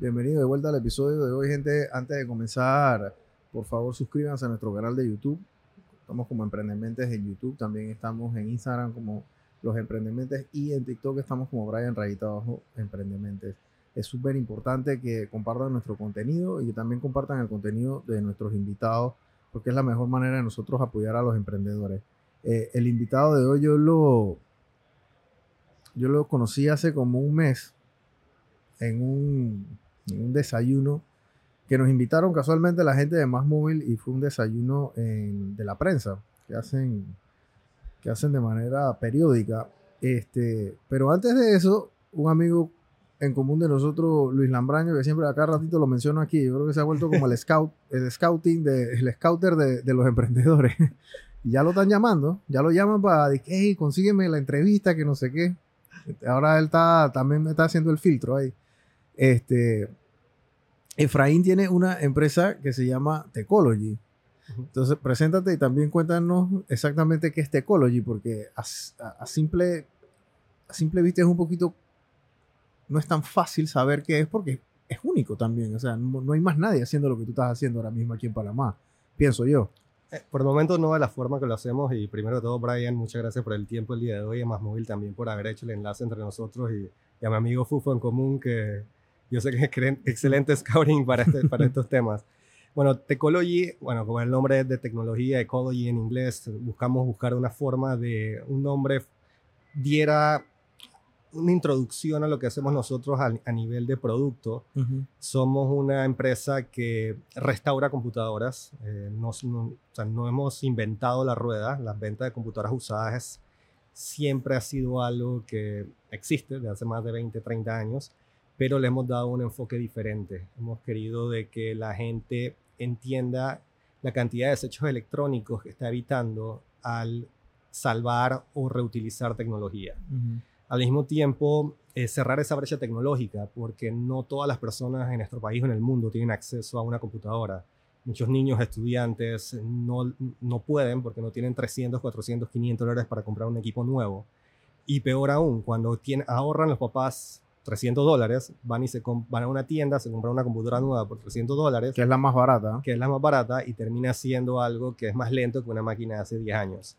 Bienvenido de vuelta al episodio de hoy, gente. Antes de comenzar, por favor suscríbanse a nuestro canal de YouTube. Estamos como Emprendementes en YouTube, también estamos en Instagram como Los Emprendementes y en TikTok estamos como Brian Rayita Abajo Emprendementes. Es súper importante que compartan nuestro contenido y que también compartan el contenido de nuestros invitados porque es la mejor manera de nosotros apoyar a los emprendedores. Eh, el invitado de hoy yo lo, yo lo conocí hace como un mes en un, un desayuno que nos invitaron casualmente la gente de Más Móvil y fue un desayuno de la prensa que hacen, que hacen de manera periódica. Este, pero antes de eso, un amigo en común de nosotros, Luis Lambraño, que siempre acá ratito lo menciono aquí, yo creo que se ha vuelto como el scout, el scouting, de, el scouter de, de los emprendedores. y ya lo están llamando, ya lo llaman para hey, consígueme la entrevista, que no sé qué. Ahora él está, también está haciendo el filtro ahí. Este, Efraín tiene una empresa que se llama Techology. Entonces, preséntate y también cuéntanos exactamente qué es Techology, porque a, a, simple, a simple vista es un poquito, no es tan fácil saber qué es porque es único también. O sea, no, no, hay más nadie haciendo lo que tú estás haciendo ahora mismo aquí en Panamá, pienso yo. Eh, por el momento no de la forma que lo hacemos y primero de todo, Brian, muchas gracias por el tiempo el día de hoy y a Más Móvil también por haber hecho el enlace entre nosotros y, y a mi amigo Fufo en común que yo sé que es excelente scouting para, este, para estos temas. Bueno, Techology, bueno, como el nombre de tecnología, Ecology en inglés, buscamos buscar una forma de un nombre diera una introducción a lo que hacemos nosotros a, a nivel de producto. Uh -huh. Somos una empresa que restaura computadoras. Eh, no, no, o sea, no, hemos inventado la rueda. Las ventas de computadoras usadas siempre ha sido algo que existe desde hace más de 20, 30 años pero le hemos dado un enfoque diferente. Hemos querido de que la gente entienda la cantidad de desechos electrónicos que está evitando al salvar o reutilizar tecnología. Uh -huh. Al mismo tiempo, eh, cerrar esa brecha tecnológica, porque no todas las personas en nuestro país o en el mundo tienen acceso a una computadora. Muchos niños, estudiantes, no, no pueden porque no tienen 300, 400, 500 dólares para comprar un equipo nuevo. Y peor aún, cuando tienen, ahorran los papás 300 dólares, van y se van a una tienda, se compran una computadora nueva por 300 dólares. Que es la más barata. Que es la más barata y termina siendo algo que es más lento que una máquina de hace 10 años.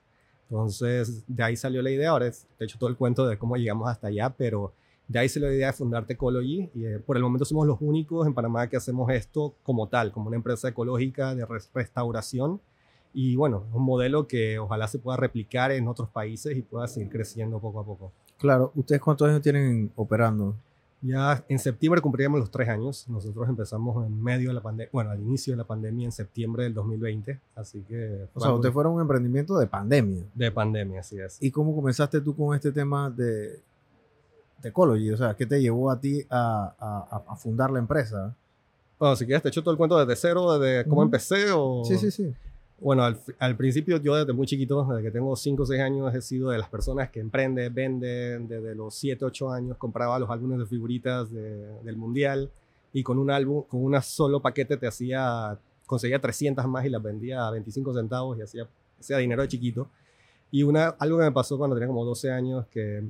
Entonces, de ahí salió la idea. Ahora, de hecho, todo el cuento de cómo llegamos hasta allá, pero de ahí salió la idea de fundar Techology y eh, por el momento somos los únicos en Panamá que hacemos esto como tal, como una empresa ecológica de restauración. Y bueno, es un modelo que ojalá se pueda replicar en otros países y pueda seguir creciendo poco a poco. Claro, ¿ustedes cuántos años tienen operando? Ya en septiembre cumpliríamos los tres años. Nosotros empezamos en medio de la pandemia, bueno, al inicio de la pandemia en septiembre del 2020. Así que. O sea, ustedes fueron un emprendimiento de pandemia. De pandemia, así es. ¿Y cómo comenzaste tú con este tema de, de Ecology? O sea, ¿qué te llevó a ti a, a, a fundar la empresa? Bueno, si quieres, te echo todo el cuento desde cero, desde cómo uh -huh. empecé o. Sí, sí, sí. Bueno, al, al, principio yo desde muy chiquito, desde que tengo 5 o 6 años, he sido de las personas que emprende, vende, desde los 7, 8 años compraba los álbumes de figuritas de, del mundial y con un álbum, con un solo paquete te hacía, conseguía 300 más y las vendía a 25 centavos y hacía, hacía dinero de chiquito. Y una, algo que me pasó cuando tenía como 12 años, que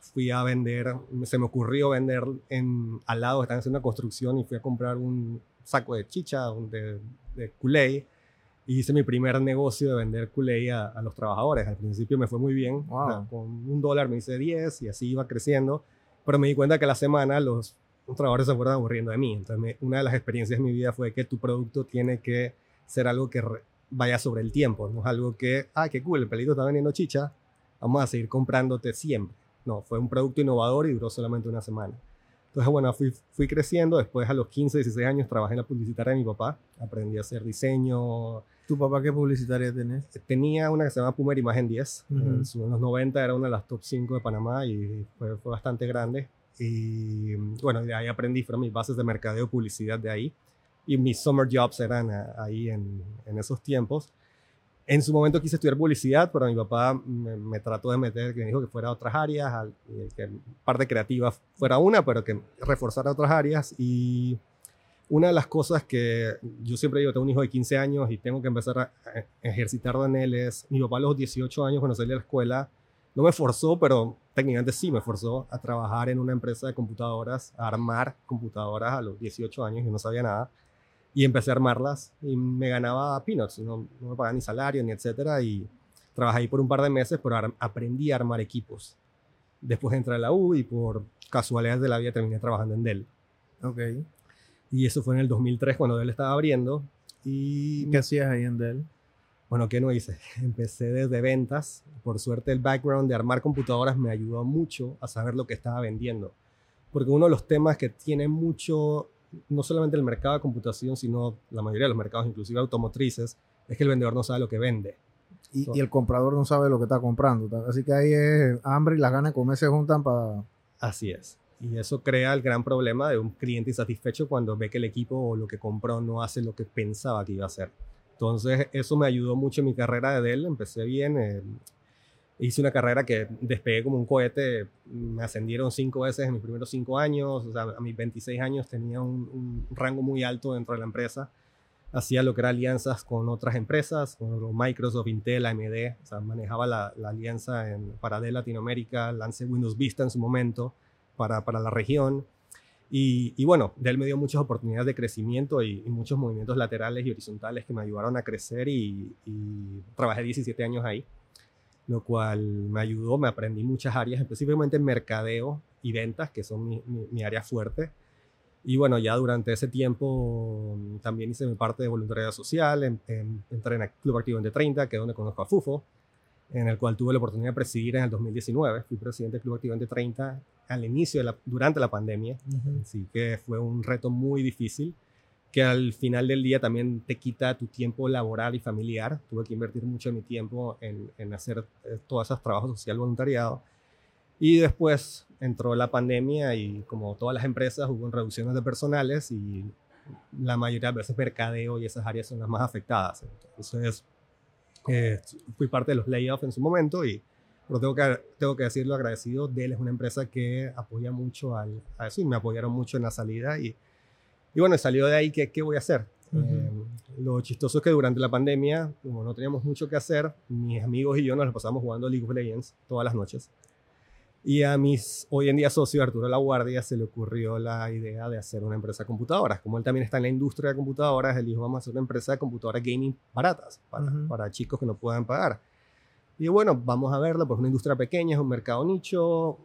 fui a vender, se me ocurrió vender en, al lado, estaban haciendo una construcción y fui a comprar un saco de chicha, de, de culé y hice mi primer negocio de vender culé a, a, los trabajadores. Al principio me fue muy bien, wow. con un dólar me hice 10 y así iba creciendo, pero me di cuenta que a la semana los, los trabajadores se fueron aburriendo de mí. Entonces me, una de las experiencias de mi vida fue que tu producto tiene que ser algo que vaya sobre el tiempo, no es algo que, ah, qué cool, el pelito está vendiendo chicha, vamos a seguir comprándote siempre. No, fue un producto innovador y duró solamente una semana. Entonces, bueno, fui, fui creciendo. Después, a los 15, 16 años, trabajé en la publicitaria de mi papá. Aprendí a hacer diseño. ¿Tu papá qué publicitaria tenés? Tenía una que se llama Pumer Imagen 10. Uh -huh. En los 90 era una de las top 5 de Panamá y fue, fue, bastante grande. Y bueno, de ahí aprendí, fueron mis bases de mercadeo publicidad de ahí. Y mis summer jobs eran ahí en, en esos tiempos. En su momento quise estudiar publicidad, pero mi papá me, me, trató de meter, que me dijo que fuera a otras áreas, al, que parte creativa fuera una, pero que reforzara otras áreas. Y una de las cosas que yo siempre digo, tengo un hijo de 15 años y tengo que empezar a ejercitarlo en él es, mi papá a los 18 años, cuando salí de la escuela, no me forzó, pero técnicamente sí me forzó a trabajar en una empresa de computadoras, a armar computadoras a los 18 años, yo no sabía nada, y empecé a armarlas y me ganaba peanuts, no, no me pagaba ni salario ni etcétera, y trabajé ahí por un par de meses, pero aprendí a armar equipos. Después entré a la U y por casualidades de la vida terminé trabajando en Dell. Ok. Y eso fue en el 2003 cuando Dell estaba abriendo. ¿Y qué hacías ahí en Dell? Bueno, ¿qué no hice? Empecé desde ventas. Por suerte el background de armar computadoras me ayudó mucho a saber lo que estaba vendiendo. Porque uno de los temas que tiene mucho, no solamente el mercado de computación, sino la mayoría de los mercados, inclusive automotrices, es que el vendedor no sabe lo que vende. Y, el comprador no sabe lo que está comprando. Así que ahí es hambre y las ganas de comer se juntan para... Así es. Y eso crea el gran problema de un cliente insatisfecho cuando ve que el equipo o lo que compró no hace lo que pensaba que iba a hacer. Entonces, eso me ayudó mucho en mi carrera de Dell. Empecé bien. Eh, hice una carrera que despegué como un cohete. Me ascendieron cinco veces en mis primeros cinco años. O sea, a mis 26 años tenía un, rango muy alto dentro de la empresa. Hacía lo que era alianzas con otras empresas, con Microsoft, Intel, AMD. O sea, manejaba la, alianza en, para Dell Latinoamérica. Lancé Windows Vista en su momento para, para la región. Y, bueno, Dell me dio muchas oportunidades de crecimiento y, muchos movimientos laterales y horizontales que me ayudaron a crecer y, trabajé 17 años ahí, lo cual me ayudó, me aprendí muchas áreas, específicamente mercadeo y ventas, que son mi, área fuerte. Y bueno, ya durante ese tiempo mm, también hice mi parte de voluntariado social, entré en el Club Activo de 30, que es donde conozco a Fufo, en el cual tuve la oportunidad de presidir en el 2019. Fui presidente del Club Activante 30 al inicio, de la, durante la pandemia. Así que fue un reto muy difícil que al final del día también te quita tu tiempo laboral y familiar. Tuve que invertir mucho de mi tiempo en, en hacer eh, todos esos trabajos social voluntariado. Y después entró la pandemia y como todas las empresas hubo reducciones de personales y la mayoría de veces mercadeo y esas áreas son las más afectadas. Entonces eh, fui parte de los layoffs en su momento y pero tengo que, tengo que decirlo agradecido. Dell es una empresa que apoya mucho al, a eso y me apoyaron mucho en la salida. Y, y bueno, salió de ahí, ¿qué, qué voy a hacer? Eh, lo chistoso es que durante la pandemia, como no teníamos mucho que hacer, mis amigos y yo nos pasamos jugando League of Legends todas las noches. Y a mis hoy en día socio Arturo La Guardia se le ocurrió la idea de hacer una empresa de computadoras. Como él también está en la industria de computadoras, él dijo, vamos a hacer una empresa de computadoras gaming baratas para, para chicos que no puedan pagar. Y bueno, vamos a verlo, pues una industria pequeña, es un mercado nicho,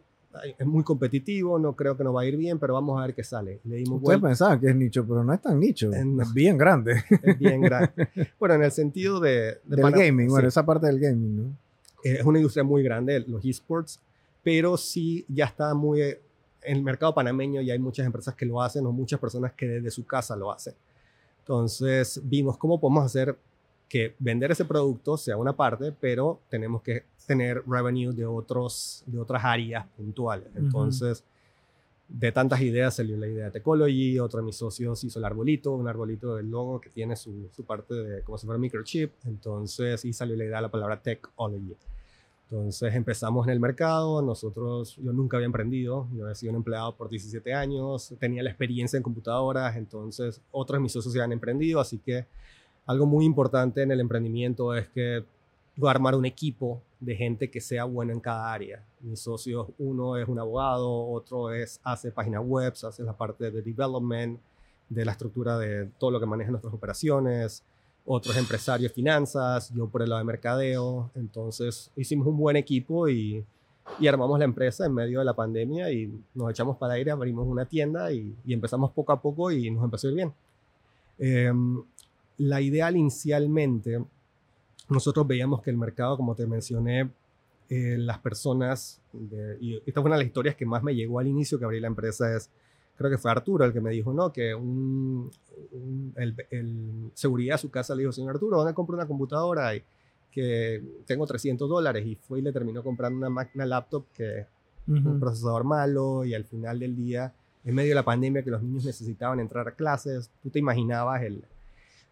es muy competitivo, no creo que nos va a ir bien, pero vamos a ver qué sale. Le dimos Ustedes pensaban que es nicho, pero no es tan nicho, es bien grande. Es bien grande. bueno, en el sentido de... del gaming, bueno, esa parte del gaming, ¿no? Es una industria muy grande, los esports, pero sí ya está muy en el mercado panameño y hay muchas empresas que lo hacen o muchas personas que desde su casa lo hacen. Entonces vimos cómo podemos hacer que vender ese producto sea una parte, pero tenemos que tener revenue de, otros, de otras áreas puntuales. Entonces, de tantas ideas salió la idea de Technology, otro de mis socios hizo el arbolito, un arbolito del logo que tiene su, su parte de como si fuera microchip. Entonces, y salió la idea de la palabra Technology. Entonces empezamos en el mercado, nosotros, yo nunca había emprendido, yo había sido un empleado por 17 años, tenía la experiencia en computadoras, entonces otros de mis socios ya han emprendido, así que algo muy importante en el emprendimiento es que a armar un equipo de gente que sea buena en cada área. Mis socios, uno es un abogado, otro es hace páginas web, hace la parte de development, de la estructura de todo lo que maneja nuestras operaciones, otros empresarios finanzas, yo por el lado de mercadeo. Entonces hicimos un buen equipo y, armamos la empresa en medio de la pandemia y nos echamos para aire, abrimos una tienda y, empezamos poco a poco y nos empezó a ir bien. Eh, la ideal inicialmente, nosotros veíamos que el mercado, como te mencioné, eh, las personas, y esta fue una de las historias que más me llegó al inicio que abrí la empresa, es creo que fue Arturo el que me dijo, no, que un, el, seguridad de su casa le dijo, señor Arturo, ¿dónde compro una computadora? Y que tengo 300 dólares y fue y le terminó comprando una máquina laptop que un procesador malo y al final del día, en medio de la pandemia que los niños necesitaban entrar a clases, tú te imaginabas el,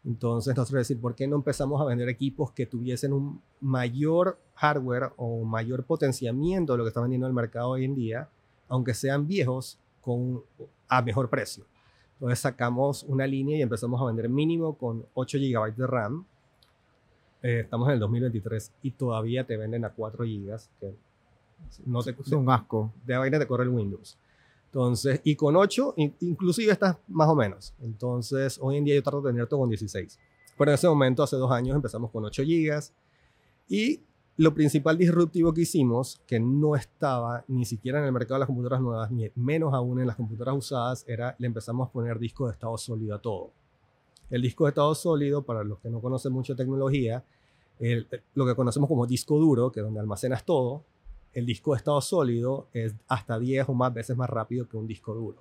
entonces nosotros decir, ¿por qué no empezamos a vender equipos que tuviesen un mayor hardware o mayor potenciamiento de lo que está vendiendo el mercado hoy en día, aunque sean viejos, con, a mejor precio? Entonces sacamos una línea y empezamos a vender mínimo con 8 GB de RAM. Eh, estamos en el 2023 y todavía te venden a 4 GB, que No te, Es un asco. de vaina te corre el Windows. Entonces, y con 8, in- inclusive estás más o menos. Entonces, hoy en día yo trato de tener todo con 16. Pero en ese momento, hace dos años, empezamos con 8 GB. Y lo principal disruptivo que hicimos, que no estaba ni siquiera en el mercado de las computadoras nuevas, ni menos aún en las computadoras usadas, era le empezamos a poner disco de estado sólido a todo. El disco de estado sólido, para los que no conocen mucho tecnología, el- lo que conocemos como disco duro, que es donde almacenas todo, el disco de estado sólido es hasta 10 o más veces más rápido que un disco duro.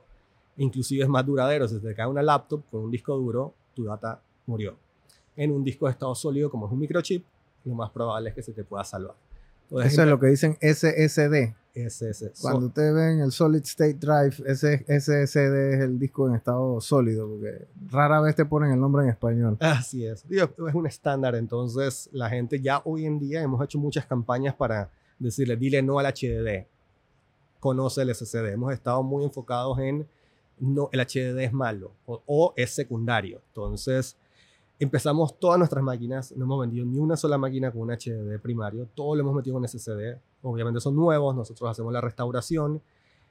Inclusive es más duradero. Si te cae una laptop con un disco duro, tu data murió. En un disco de estado sólido, como es un microchip, lo más probable es que se te pueda salvar. Entonces, Eso es lo que dicen SSD. ese- Cuando ustedes ven el Solid State Drive, ese SSD es el disco en estado sólido, porque rara vez te ponen el nombre en español. Así es. Es un estándar, entonces la gente ya hoy en día hemos hecho muchas campañas para decirle, dile no al HDD, conoce el SSD. Hemos estado muy enfocados en, no, el HDD es malo o, es secundario. Entonces empezamos todas nuestras máquinas, no hemos vendido ni una sola máquina con un HDD primario, todo lo hemos metido con SSD. Obviamente son nuevos, nosotros hacemos la restauración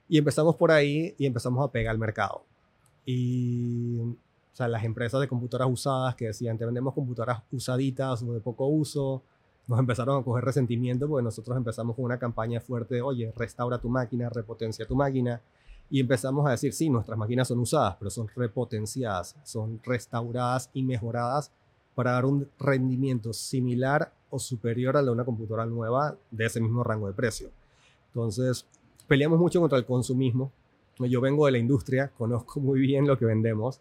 y empezamos por ahí y empezamos a pegar al mercado. Y o sea, las empresas de computadoras usadas que decían, te vendemos computadoras usaditas o de poco uso, nos empezaron a coger resentimiento porque nosotros empezamos con una campaña fuerte de, oye, restaura tu máquina, repotencia tu máquina. Y empezamos a decir, sí, nuestras máquinas son usadas, pero son repotenciadas, son restauradas y mejoradas para dar un rendimiento similar o superior al de una computadora nueva de ese mismo rango de precio. Entonces, peleamos mucho contra el consumismo. Yo vengo de la industria, conozco muy bien lo que vendemos.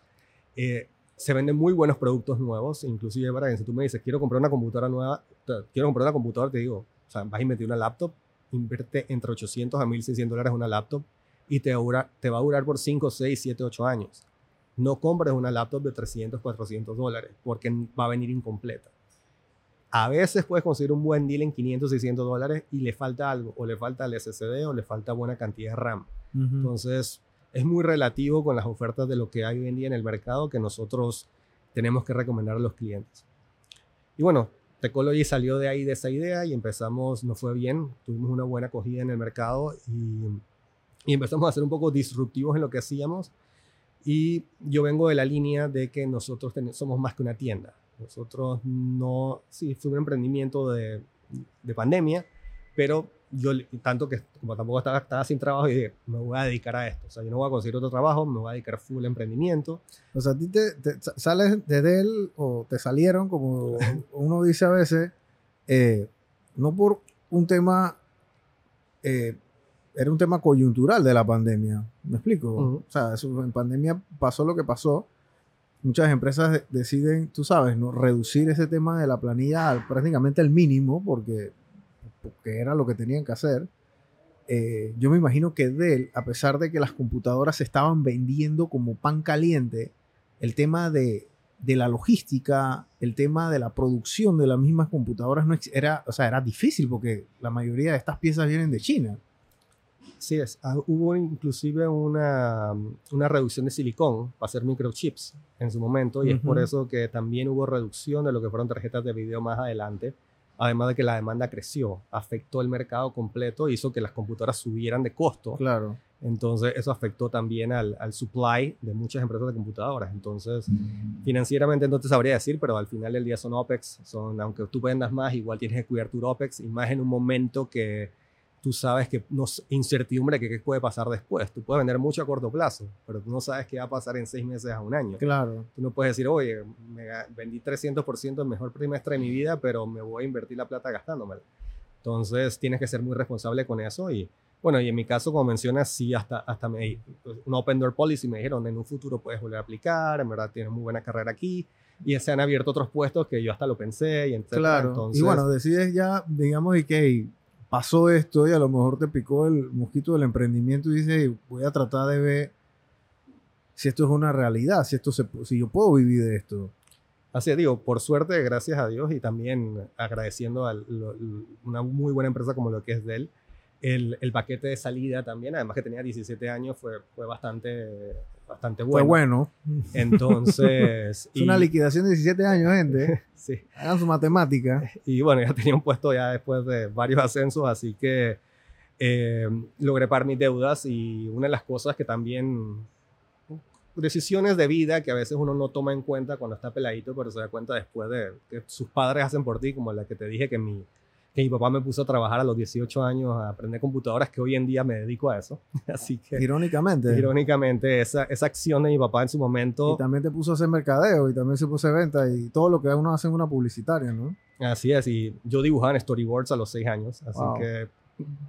Eh, se venden muy buenos productos nuevos, inclusive Brian, si tú me dices, quiero comprar una computadora nueva, quiero comprar una computadora, te digo, o sea, vas a invertir una laptop, invierte entre 800 a 1600 dólares una laptop y te, dura- te va a durar por 5, 6, 7, 8 años. No compres una laptop de 300, 400 dólares porque va a venir incompleta. A veces puedes conseguir un buen deal en 500, 600 dólares y le falta algo, o le falta el SSD o le falta buena cantidad de RAM. Entonces, es muy relativo con las ofertas de lo que hay hoy en día en el mercado que nosotros tenemos que recomendar a los clientes. Y bueno, Techology salió de ahí de esa idea y empezamos, nos fue bien, tuvimos una buena acogida en el mercado y, y empezamos a ser un poco disruptivos en lo que hacíamos. Y yo vengo de la línea de que nosotros somos más que una tienda. Nosotros no, sí, fue un emprendimiento de, de pandemia, pero yo, tanto que como tampoco estaba, estaba sin trabajo, y dije, me voy a dedicar a esto. O sea, yo no voy a conseguir otro trabajo, me voy a dedicar full emprendimiento. O sea, a ti te, te- sa- sales de Dell o te salieron, como uno dice a veces, eh, no por un tema, eh, era un tema coyuntural de la pandemia. ¿Me explico? Ujú. O sea, eso- en pandemia pasó lo que pasó. Muchas empresas de- deciden, tú sabes, no reducir ese tema de la planilla al, prácticamente al mínimo porque, porque era lo que tenían que hacer. Eh, yo me imagino que Dell, a pesar de que las computadoras se estaban vendiendo como pan caliente, el tema de, de la logística, el tema de la producción de las mismas computadoras no era, o sea, era difícil porque la mayoría de estas piezas vienen de China. Sí, es. Ah, hubo inclusive una, una reducción de silicón para hacer microchips en su momento y es por eso que también hubo reducción de lo que fueron tarjetas de video más adelante. Además de que la demanda creció, afectó el mercado completo, hizo que las computadoras subieran de costo. Claro. Entonces eso afectó también al, al supply de muchas empresas de computadoras. Entonces financieramente no te sabría decir, pero al final del día son OPEX. Son, aunque tú vendas más, igual tienes que cuidar tu OPEX y más en un momento que tú sabes que no incertidumbre que qué puede pasar después. Tú puedes vender mucho a corto plazo, pero tú no sabes qué va a pasar en seis meses a un año. Claro. Tú no puedes decir, oye, me vendí 300% el mejor trimestre de mi vida, pero me voy a invertir la plata gastándomela. Entonces tienes que ser muy responsable con eso y bueno, y en mi caso, como mencionas, sí, hasta, hasta me, un Open Door Policy me dijeron, en un futuro puedes volver a aplicar, en verdad tienes muy buena carrera aquí y se han abierto otros puestos que yo hasta lo pensé y etcétera. Claro. Entonces, y bueno, decides ya, digamos, y que pasó esto y a lo mejor te picó el mosquito del emprendimiento y dices, voy a tratar de ver si esto es una realidad, si, esto se, si yo puedo vivir de esto. Así es, digo, por suerte, gracias a Dios y también agradeciendo a lo- una muy buena empresa como lo que es Dell, el, el paquete de salida también, además que tenía 17 años, fue, fue bastante, bastante Fue bueno. bueno. Entonces, Es una liquidación de 17 años, gente. sí, Hagan su matemática. y bueno, ya tenía un puesto ya después de varios ascensos, así que eh, logré pagar mis deudas y una de las cosas que también decisiones de vida que a veces uno no toma en cuenta cuando está peladito, pero se da cuenta después de que sus padres hacen por ti, como la que te dije que mi, que mi papá me puso a trabajar a los 18 años a aprender computadoras, que hoy en día me dedico a eso. Así que... Irónicamente. Irónicamente, esa, esa acción de mi papá en su momento... Y también te puso a hacer mercadeo y también se puso a venta y todo lo que uno hace en una publicitaria, ¿no? Así es, y yo dibujaba en storyboards a los 6 años, así que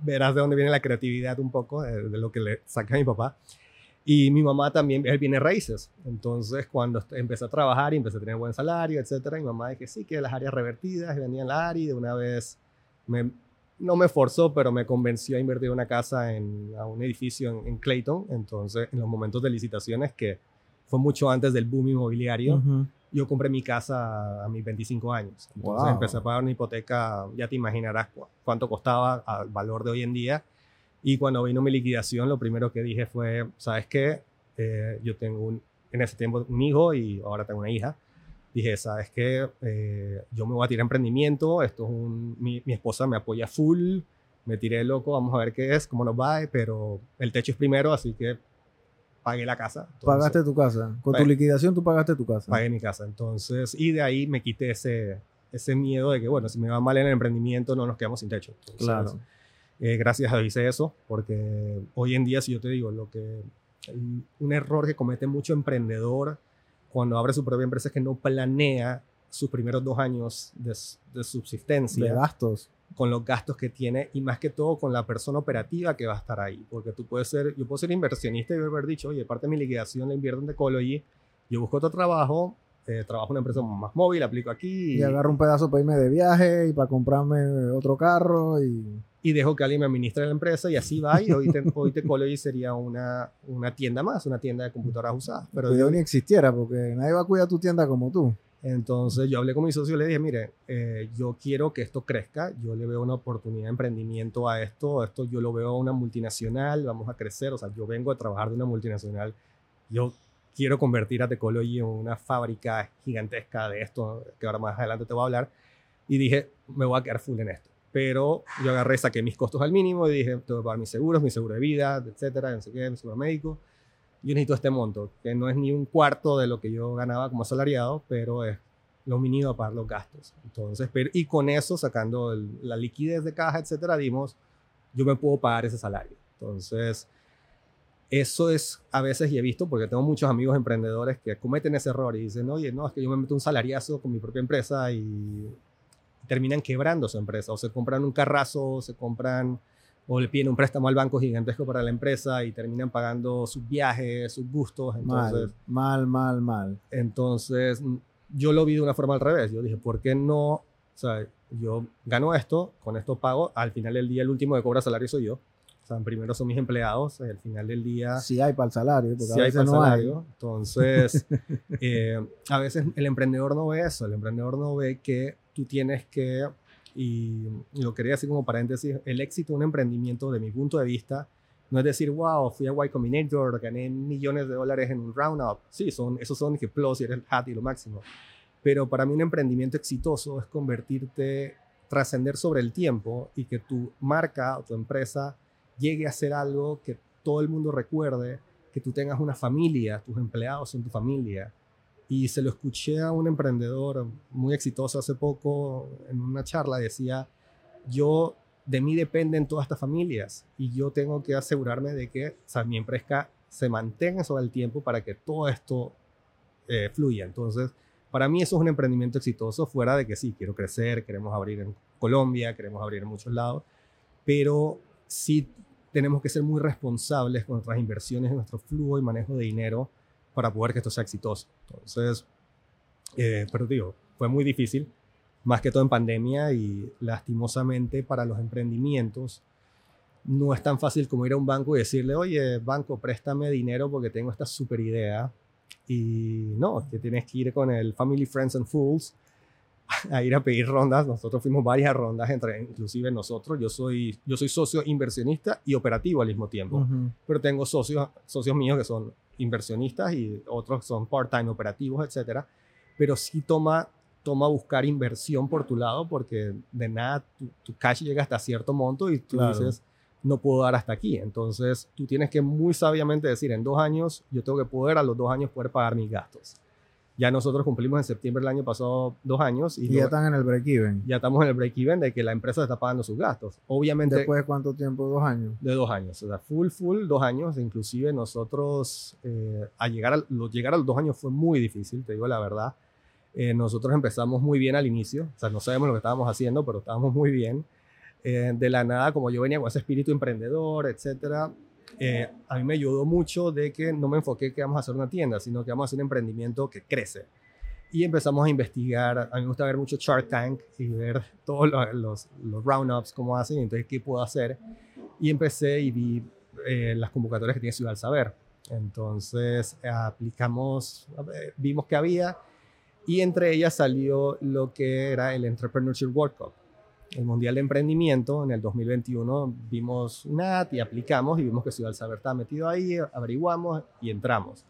verás de dónde viene la creatividad un poco, de, de lo que le saca a mi papá. Y mi mamá también, él viene raíces. Entonces, cuando empecé a trabajar y empecé a tener buen salario, etcétera, mi mamá dije sí, que las áreas revertidas, y vendía en la y de una vez me, no me forzó, pero me convenció a invertir una casa en a un edificio en, Clayton. Entonces, en los momentos de licitaciones, que fue mucho antes del boom inmobiliario, yo compré mi casa a mis 25 años. Entonces, empecé a pagar una hipoteca, ya te imaginarás cuánto costaba al valor de hoy en día y cuando vino mi liquidación, lo primero que dije fue, ¿sabes qué? Eh, yo tengo un, en ese tiempo un hijo y ahora tengo una hija. Dije, ¿sabes qué? Eh, yo me voy a tirar emprendimiento, esto es un, mi, mi, esposa me apoya full, me tiré loco, vamos a ver qué es, cómo nos va, pero el techo es primero, así que pagué la casa. pagaste tu casa. Con tu liquidación tú pagaste tu casa. Pagué mi casa. Entonces, y de ahí me quité ese, ese miedo de que, bueno, si me va mal en el emprendimiento, no nos quedamos sin techo. claro. Eh, gracias a hice eso, porque hoy en día, si yo te digo, lo que un error que comete mucho emprendedor cuando abre su propia empresa es que no planea sus primeros dos años de, subsistencia. De gastos. Con los gastos que tiene y más que todo con la persona operativa que va a estar ahí. Porque tú puedes ser, yo puedo ser inversionista y haber dicho, oye, parte de mi liquidación la invierto en Ecology, yo busco otro trabajo, eh, trabajo en una empresa más móvil, aplico aquí. Y, y agarro un pedazo para irme de viaje y para comprarme otro carro y y dejo que alguien me administre la empresa y así va. Y hoy, te, hoy Technology sería una, una tienda más, una tienda de computadoras usadas. Pero yo ni existiera porque nadie va a cuidar tu tienda como tú. Entonces yo hablé con mi socio y le dije, mire, eh, yo quiero que esto crezca, yo le veo una oportunidad de emprendimiento a esto, esto yo lo veo a una multinacional, vamos a crecer, o sea, yo vengo a trabajar de una multinacional, yo quiero convertir a Technology en una fábrica gigantesca de esto, que ahora más adelante te voy a hablar, y dije, me voy a quedar full en esto pero yo agarré, saqué mis costos al mínimo y dije, tengo que pagar mis seguros, mi seguro de vida, etcétera, no sé qué, mi seguro médico. Yo necesito este monto, que no es ni un cuarto de lo que yo ganaba como asalariado, pero es lo mínimo para los gastos. Entonces, pero, y con eso, sacando la liquidez de caja, etcétera, dimos, yo me puedo pagar ese salario. Entonces, eso es a veces, y he visto, porque tengo muchos amigos emprendedores que cometen ese error y dicen, oye, no, es que yo me meto un salariazo con mi propia empresa y terminan quebrando su empresa, o se compran un carrazo, o se compran, o le piden un préstamo al banco gigantesco para la empresa y terminan pagando sus viajes, sus gustos. Entonces, mal, mal, mal, mal. Entonces, yo lo vi de una forma al revés. Yo dije, ¿por qué no? O sea, yo gano esto, con esto pago, al final del día el último que cobra salario soy yo. O sea, primero son mis empleados, al final del día... Sí hay para el salario, porque sí hay para el salario. Entonces, eh, a veces el emprendedor no ve eso, el emprendedor no ve que tú tienes que, y, lo quería decir como paréntesis, el éxito de un emprendimiento, de mi punto de vista, no es decir, wow, fui a Y Combinator, gané millones de dólares en un roundup. Sí, son, esos son que plus y eres hat y lo máximo. Pero para mí un emprendimiento exitoso es convertirte, trascender sobre el tiempo y que tu marca o tu empresa llegue a ser algo que todo el mundo recuerde, que tú tengas una familia, tus empleados son tu familia, y se lo escuché a un emprendedor muy exitoso hace poco en una charla, decía, yo, de mí dependen todas estas familias y yo tengo que asegurarme de que o mi empresa se mantenga sobre el tiempo para que todo esto eh, fluya. Entonces, para mí eso es un emprendimiento exitoso, fuera de que sí, quiero crecer, queremos abrir en Colombia, queremos abrir en muchos lados, pero sí tenemos que ser muy responsables con nuestras inversiones, nuestro flujo y manejo de dinero para poder que esto sea exitoso. Entonces, eh, pero digo, fue muy difícil, más que todo en pandemia y lastimosamente para los emprendimientos no es tan fácil como ir a un banco y decirle, oye, banco, préstame dinero porque tengo esta super idea. Y no, que tienes que ir con el Family, Friends and Fools a ir a pedir rondas. Nosotros fuimos varias rondas, entre inclusive nosotros. Yo soy, yo soy socio inversionista y operativo al mismo tiempo, pero tengo socios, socios míos que son inversionistas y otros son part-time operativos, etcétera. Pero sí toma, toma buscar inversión por tu lado porque de nada tu, cash llega hasta cierto monto y tú dices, no puedo dar hasta aquí. Entonces, tú tienes que muy sabiamente decir, en dos años, yo tengo que poder a los dos años poder pagar mis gastos. Ya nosotros cumplimos en septiembre del año pasado dos años. Y, ya están en el break-even. Ya estamos en el break-even de que la empresa está pagando sus gastos. Obviamente. ¿Después de cuánto tiempo? ¿Dos años? De dos años. O sea, full, full, dos años. Inclusive nosotros, eh, a llegar, a, llegar a los dos años fue muy difícil, te digo la verdad. Eh, nosotros empezamos muy bien al inicio. O sea, no sabemos lo que estábamos haciendo, pero estábamos muy bien. Eh, de la nada, como yo venía con ese espíritu emprendedor, etcétera, eh, a mí me ayudó mucho de que no me enfoqué que vamos a hacer una tienda, sino que vamos a hacer un emprendimiento que crece. Y empezamos a investigar, a mí me gusta ver mucho Shark Tank y ver todos los, los, roundups, cómo hacen, entonces qué puedo hacer. Y empecé y vi eh, las convocatorias que tiene Ciudad del Saber. Entonces aplicamos, vimos que había y entre ellas salió lo que era el Entrepreneurship World Cup el Mundial de Emprendimiento en el 2021 vimos un ad y aplicamos y vimos que Ciudad del Saber estaba metido ahí, averiguamos y entramos.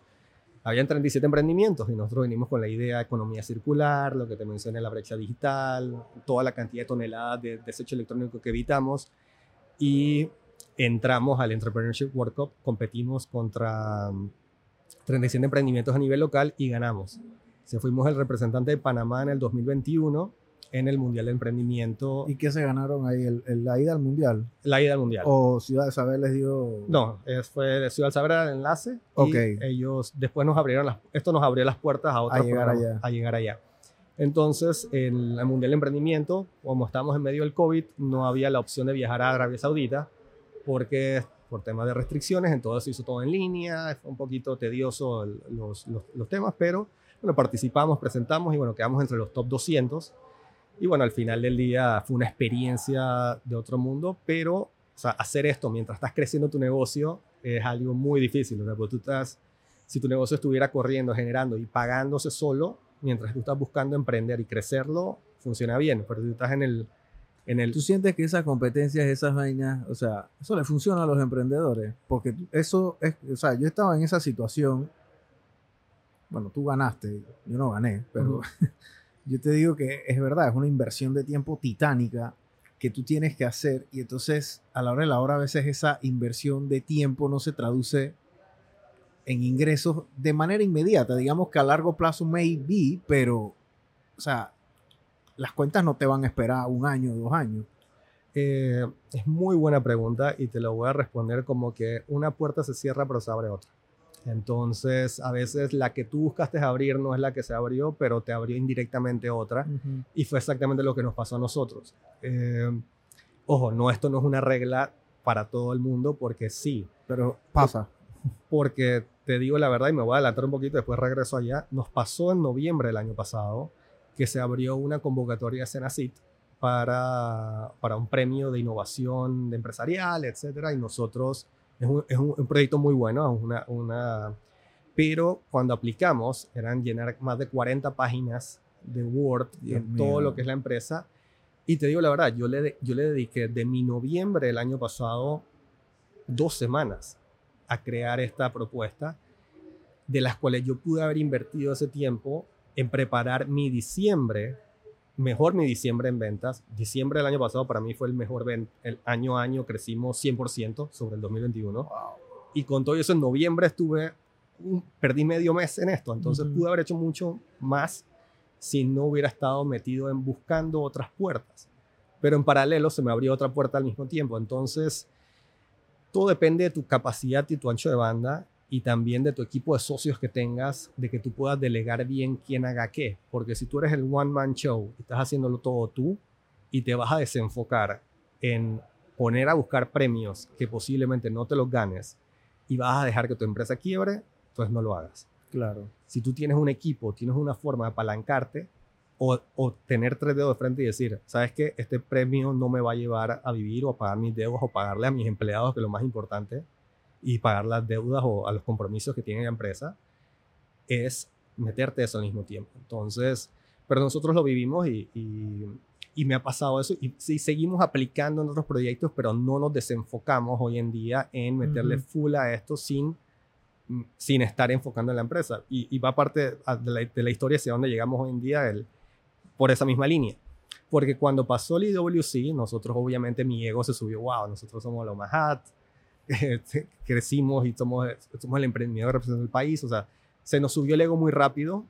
Habían 37 emprendimientos y nosotros venimos con la idea de economía circular, lo que te mencioné, la brecha digital, toda la cantidad de toneladas de desecho electrónico que evitamos y entramos al Entrepreneurship World Cup, competimos contra 37 emprendimientos a nivel local y ganamos. Se fuimos el representante de Panamá en el 2021 en el Mundial de Emprendimiento. ¿Y qué se ganaron ahí? ¿El, la ida al Mundial? La ida al Mundial. ¿O Ciudad de Saber les dio...? No, fue Ciudad de Saber el enlace. Ok. ellos después nos abrieron las... Esto nos abrió las puertas a otros a llegar allá. A llegar allá. Entonces, en el Mundial de Emprendimiento, como estamos en medio del COVID, no había la opción de viajar a Arabia Saudita porque por temas de restricciones, entonces se hizo todo en línea, fue un poquito tedioso los, los, los temas, pero bueno, participamos, presentamos y bueno, quedamos entre los top 200 y bueno, al final del día fue una experiencia de otro mundo, pero o sea, hacer esto mientras estás creciendo tu negocio es algo muy difícil. Porque tú estás, si tu negocio estuviera corriendo, generando y pagándose solo, mientras tú estás buscando emprender y crecerlo, funciona bien. Pero tú estás en el, en el... ¿Tú sientes que esas competencias, esas vainas, o sea, eso le funciona a los emprendedores? Porque eso es, o sea, yo estaba en esa situación, bueno, tú ganaste, yo no gané, pero yo te digo que es verdad, es una inversión de tiempo titánica que tú tienes que hacer y entonces a la hora de la hora a veces esa inversión de tiempo no se traduce en ingresos de manera inmediata, digamos que a largo plazo maybe, pero o sea, las cuentas no te van a esperar un año, dos años. Eh, es muy buena pregunta y te lo voy a responder como que una puerta se cierra pero se abre otra. Entonces, a veces la que tú buscaste abrir no es la que se abrió, pero te abrió indirectamente otra. Y fue exactamente lo que nos pasó a nosotros. Eh, ojo, no, esto no es una regla para todo el mundo, porque sí. Pero pasa. Porque te digo la verdad y me voy a adelantar un poquito, después regreso allá. Nos pasó en noviembre del año pasado que se abrió una convocatoria Senacit para, para un premio de innovación de empresarial, etcétera, y nosotros es un, proyecto muy bueno, una, una, pero cuando aplicamos eran llenar más de 40 páginas de Word en todo lo que es la empresa. Y te digo la verdad, yo le, yo le dediqué de mi noviembre del año pasado dos semanas a crear esta propuesta, de las cuales yo pude haber invertido ese tiempo en preparar mi diciembre mejor mi diciembre en ventas. Diciembre del año pasado para mí fue el mejor el año a año crecimos 100% sobre el 2021. Y con todo eso en noviembre estuve perdí medio mes en esto, entonces pude haber hecho mucho más si no hubiera estado metido en buscando otras puertas. Pero en paralelo se me abrió otra puerta al mismo tiempo, entonces todo depende de tu capacidad y tu ancho de banda y también de tu equipo de socios que tengas, de que tú puedas delegar bien quién haga qué. Porque si tú eres el one man show y estás haciéndolo todo tú y te vas a desenfocar en poner a buscar premios que posiblemente no te los ganes y vas a dejar que tu empresa quiebre, pues no lo hagas. Claro. Si tú tienes un equipo, tienes una forma de apalancarte o, o tener tres dedos de frente y decir, sabes que este premio no me va a llevar a vivir o a pagar mis deudas o pagarle a mis empleados, que es lo más importante, y pagar las deudas o a los compromisos que tiene la empresa, es meterte eso al mismo tiempo. Entonces, pero nosotros lo vivimos y, y, me ha pasado eso y, seguimos aplicando en otros proyectos, pero no nos desenfocamos hoy en día en meterle full a esto sin, sin estar enfocando en la empresa. Y, va parte de la, de la, historia hacia donde llegamos hoy en día el, por esa misma línea. Porque cuando pasó el IWC, nosotros obviamente mi ego se subió, wow, nosotros somos los más hot, crecimos y somos, somos el emprendedor representante del país, o sea, se nos subió el ego muy rápido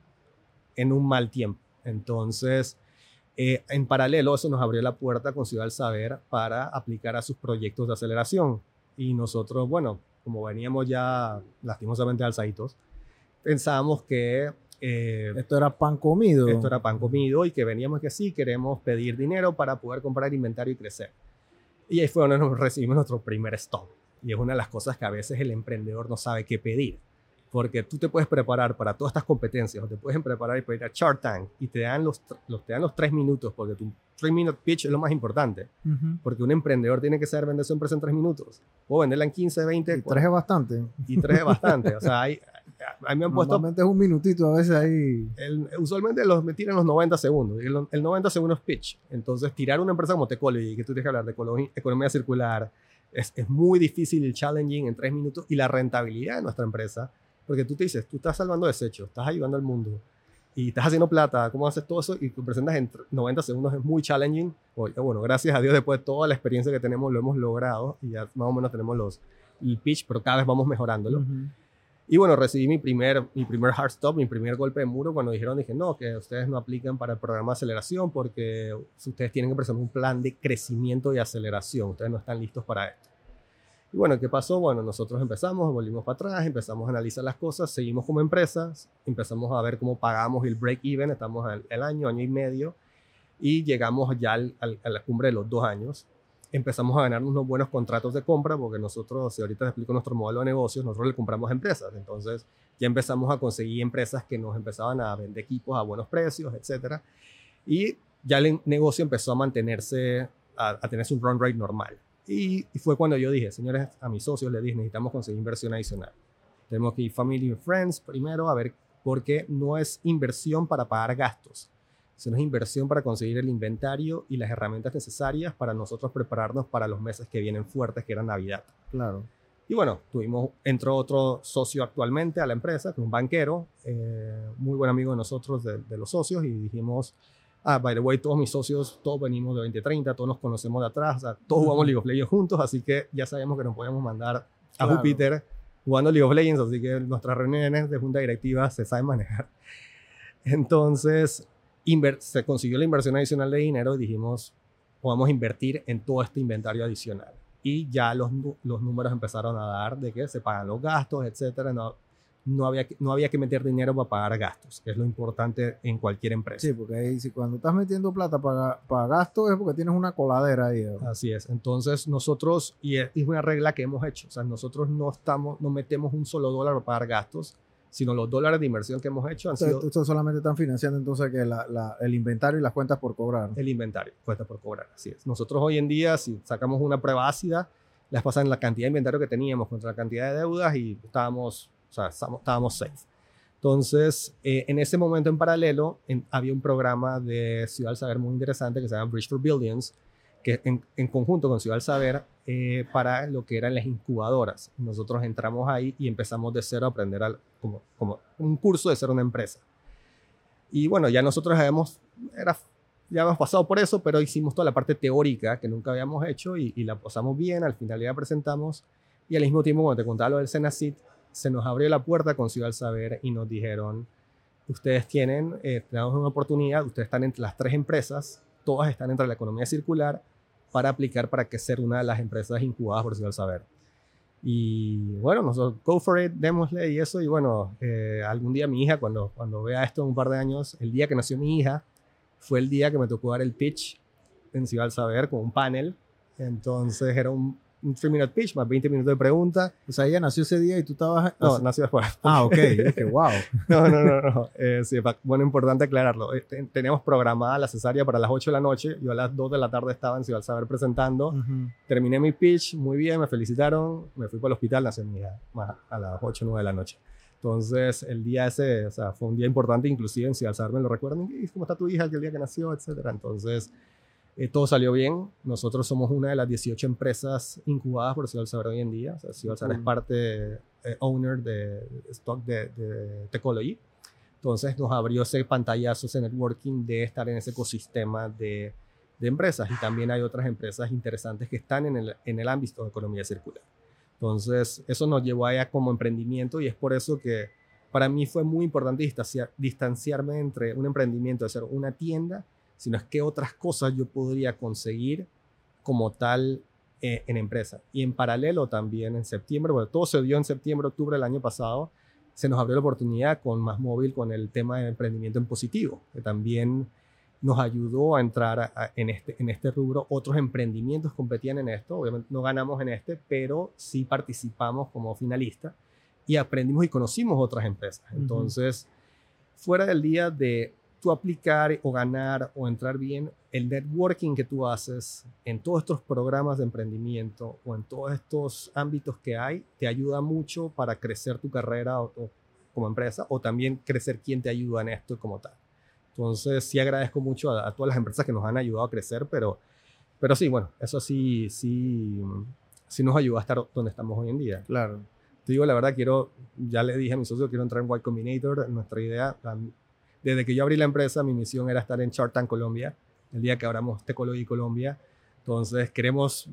en un mal tiempo. Entonces, eh, en paralelo, eso nos abrió la puerta con Ciudad del Saber para aplicar a sus proyectos de aceleración. Y nosotros, bueno, como veníamos ya lastimosamente alzaditos, pensábamos que... Eh, esto era pan comido. Esto era pan comido y que veníamos que sí, queremos pedir dinero para poder comprar inventario y crecer. Y ahí fue donde nos recibimos nuestro primer stop. Y es una de las cosas que a veces el emprendedor no sabe qué pedir. Porque tú te puedes preparar para todas estas competencias, o te puedes preparar y pedir a Shark Tank y te dan los, los, te dan los tres minutos, porque tu three minute pitch es lo más importante. Porque un emprendedor tiene que saber vender su empresa en tres minutos. O venderla en 15, 20. Y tres es bastante. Y tres es bastante. o sea, hay, a mí me han puesto. Normalmente es un minutito, a veces ahí. usualmente los me tiran los 90 segundos. El, el 90 segundos pitch. Entonces, tirar una empresa como Tecology, que tú tienes que hablar de economía circular, es, es, muy difícil y challenging en tres minutos. Y la rentabilidad de nuestra empresa porque tú te dices, tú estás salvando desechos, estás ayudando al mundo y estás haciendo plata, ¿cómo haces todo eso? Y tú presentas en 90 segundos, es muy challenging. bueno, gracias a Dios, después de toda la experiencia que tenemos, lo hemos logrado y ya más o menos tenemos los, el pitch, pero cada vez vamos mejorándolo. Y bueno, recibí mi primer, mi primer hard stop, mi primer golpe de muro cuando dijeron, dije, no, que ustedes no aplican para el programa de aceleración porque ustedes tienen que presentar un plan de crecimiento y aceleración, ustedes no están listos para esto. Y bueno, ¿qué pasó? Bueno, nosotros empezamos, volvimos para atrás, empezamos a analizar las cosas, seguimos como empresas, empezamos a ver cómo pagamos el break-even, estamos el, año, año y medio, y llegamos ya al, a la cumbre de los dos años. Empezamos a ganar unos buenos contratos de compra, porque nosotros, si ahorita les explico nuestro modelo de negocios, nosotros le compramos empresas. Entonces, ya empezamos a conseguir empresas que nos empezaban a vender equipos a buenos precios, etcétera. Y ya el negocio empezó a mantenerse, a, a tener un run rate normal. Y, fue cuando yo dije, señores, a mis socios les dije, necesitamos conseguir inversión adicional. Tenemos que ir family and friends primero a ver, porque no es inversión para pagar gastos, sino es inversión para conseguir el inventario y las herramientas necesarias para nosotros prepararnos para los meses que vienen fuertes, que era Navidad. Claro. Y bueno, tuvimos, entró otro socio actualmente a la empresa, que es un banquero, eh, muy buen amigo de nosotros, de, de los socios, y dijimos, Ah, by the way, todos mis socios, todos venimos de 2030, todos nos conocemos de atrás, o sea, todos jugamos League of Legends juntos, así que ya sabemos que nos podemos mandar a Júpiter jugando League of Legends, así que nuestras reuniones de junta directiva se saben manejar. Entonces, se consiguió la inversión adicional de dinero y dijimos, podemos invertir en todo este inventario adicional. Y ya los, los números empezaron a dar de que se pagan los gastos, etcétera. No, no había, que, no había que meter dinero para pagar gastos, que es lo importante en cualquier empresa. Sí, porque ahí, si cuando estás metiendo plata para, para gastos es porque tienes una coladera ahí. Así es. Entonces nosotros, y es, una regla que hemos hecho, o sea, nosotros no, estamos, no metemos un solo dólar para pagar gastos, sino los dólares de inversión que hemos hecho han sido... Ustedes solamente están financiando entonces que el inventario y las cuentas por cobrar. El inventario, cuentas por cobrar, así es. Nosotros hoy en día, si sacamos una prueba ácida, las pasan la cantidad de inventario que teníamos contra la cantidad de deudas y estábamos o sea, estábamos safe. Entonces, eh, en ese momento en paralelo, había un programa de Ciudad del Saber muy interesante que se llama Bridge for Billions, que en, en conjunto con Ciudad del Saber, eh, para lo que eran las incubadoras. Nosotros entramos ahí y empezamos de cero a aprender como, un curso de ser una empresa. Y bueno, ya nosotros habíamos, era, ya habíamos pasado por eso, pero hicimos toda la parte teórica que nunca habíamos hecho y, y la pasamos bien, al final ya presentamos. Y al mismo tiempo, cuando te contaba lo del Senacit, se nos abrió la puerta con Ciudad del Saber y nos dijeron, ustedes tienen, eh, tenemos una oportunidad, ustedes están entre las tres empresas, todas están entre la economía circular para aplicar para que ser una de las empresas incubadas por Ciudad del Saber. Y bueno, nosotros, go for it, démosle y eso. Y bueno, eh, algún día mi hija, cuando, cuando vea esto en un par de años, el día que nació mi hija, fue el día que me tocó dar el pitch en Ciudad del Saber con un panel. Entonces era un, un 3 minute pitch más 20 minutos de pregunta. O sea, ella nació ese día y tú estabas. No, nació después. Ah, ok. Dije, wow. no, no, no. no. Eh, sí, bueno, importante aclararlo. Eh, teníamos programada la cesárea para las 8 de la noche. Yo a las 2 de la tarde estaba en Ciudad Saber presentando. Terminé mi pitch, muy bien, me felicitaron. Me fui para el hospital, nació mi hija a las 8 o 9 de la noche. Entonces, el día ese, o sea, fue un día importante, inclusive en Ciudad Saber me lo recuerdan. ¿Cómo está tu hija el día que nació? Etcétera. Entonces, eh, todo salió bien. Nosotros somos una de las 18 empresas incubadas por Ciudad Saber hoy en día. O sea, Ciudad Saber es parte eh, owner de stock de, de, Technology. Entonces nos abrió ese pantallazo, ese networking de estar en ese ecosistema de de empresas y también hay otras empresas interesantes que están en el, en el ámbito de economía circular. Entonces, eso nos llevó a como emprendimiento y es por eso que para mí fue muy importante distanciar, distanciarme entre un emprendimiento de ser una tienda, sino es que otras cosas yo podría conseguir como tal eh, en empresa. Y en paralelo también en septiembre, bueno, todo se dio en septiembre, octubre del año pasado, se nos abrió la oportunidad con Más Móvil con el tema de emprendimiento en positivo, que también nos ayudó a entrar en, este, en este rubro. Otros emprendimientos competían en esto, obviamente no ganamos en este, pero sí participamos como finalistas y aprendimos y conocimos otras empresas. Entonces, fuera del día de tú aplicar o ganar o entrar bien, el networking que tú haces en todos estos programas de emprendimiento o en todos estos ámbitos que hay, te ayuda mucho para crecer tu carrera como empresa o también crecer quien te ayuda en esto como tal. Entonces, sí agradezco mucho a, todas las empresas que nos han ayudado a crecer, pero, pero sí, bueno, eso sí, sí, sí nos ayuda a estar donde estamos hoy en día. Claro. Te digo la verdad, quiero, ya le dije a mi socio, quiero entrar en Y Combinator. Nuestra idea, desde que yo abrí la empresa, mi misión era estar en Shark Tank Colombia, el día que abramos Tecology Colombia. Entonces, queremos,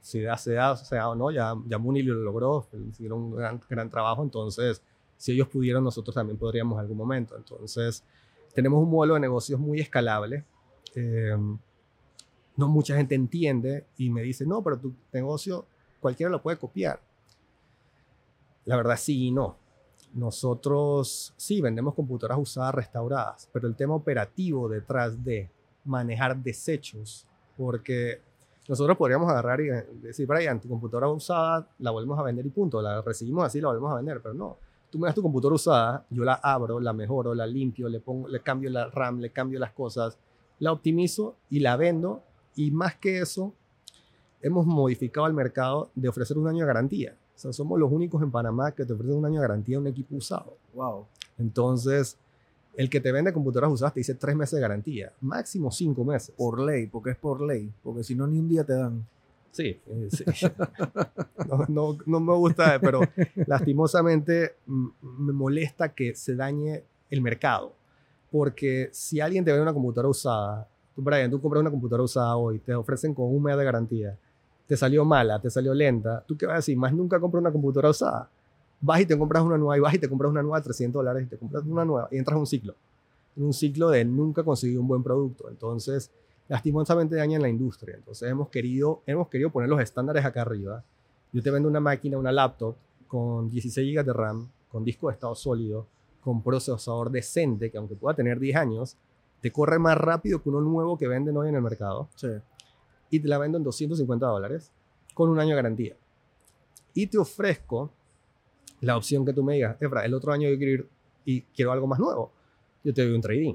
si da, se da, o no, ya, ya Muni lo logró, hicieron un gran, gran trabajo. Entonces, si ellos pudieron, nosotros también podríamos en algún momento. Entonces, tenemos un modelo de negocios muy escalable. Em, no mucha gente entiende y me dice, no, pero tu negocio cualquiera lo puede copiar. La verdad sí y no. Nosotros sí vendemos computadoras usadas restauradas, pero el tema operativo detrás de manejar desechos, porque nosotros podríamos agarrar y decir, Brian, tu computadora usada la volvemos a vender y punto, la recibimos así, la volvemos a vender, pero no tú me das tu computadora usada, yo la abro, la mejoro, la limpio, le, pongo, le cambio la RAM, le cambio las cosas, la optimizo y la vendo. Y más que eso, hemos modificado el mercado de ofrecer un año de garantía. O sea, somos los únicos en Panamá que te ofrecen un año de garantía a un equipo usado. Wow. Entonces, el que te vende computadoras usadas te dice tres meses de garantía, máximo cinco meses. Por ley, porque es por ley, porque si no, ni un día te dan. Sí, eh, No, no, me gusta, pero lastimosamente me molesta que se dañe el mercado. Porque si alguien te vende una computadora usada, tú, Brian, tú compras una computadora usada hoy, te ofrecen con un mes de garantía, te salió mala, te salió lenta, ¿tú qué vas a decir? Más nunca compras una computadora usada. Vas y te compras una nueva y vas y te compras una nueva de 300 dólares y te compras una nueva y entras en un ciclo. En un ciclo de nunca conseguir un buen producto. Entonces, lastimosamente dañan la industria. Entonces hemos querido, hemos querido poner los estándares acá arriba. Yo te vendo una máquina, una laptop con 16 GB de RAM, con disco de estado sólido, con procesador decente, que aunque pueda tener 10 años, te corre más rápido que uno nuevo que venden hoy en el mercado. Sí. Y te la vendo en 250 dólares con un año de garantía. Y te ofrezco la opción que tú me digas, Efra, el otro año yo quiero ir y quiero algo más nuevo. Yo te doy un trading.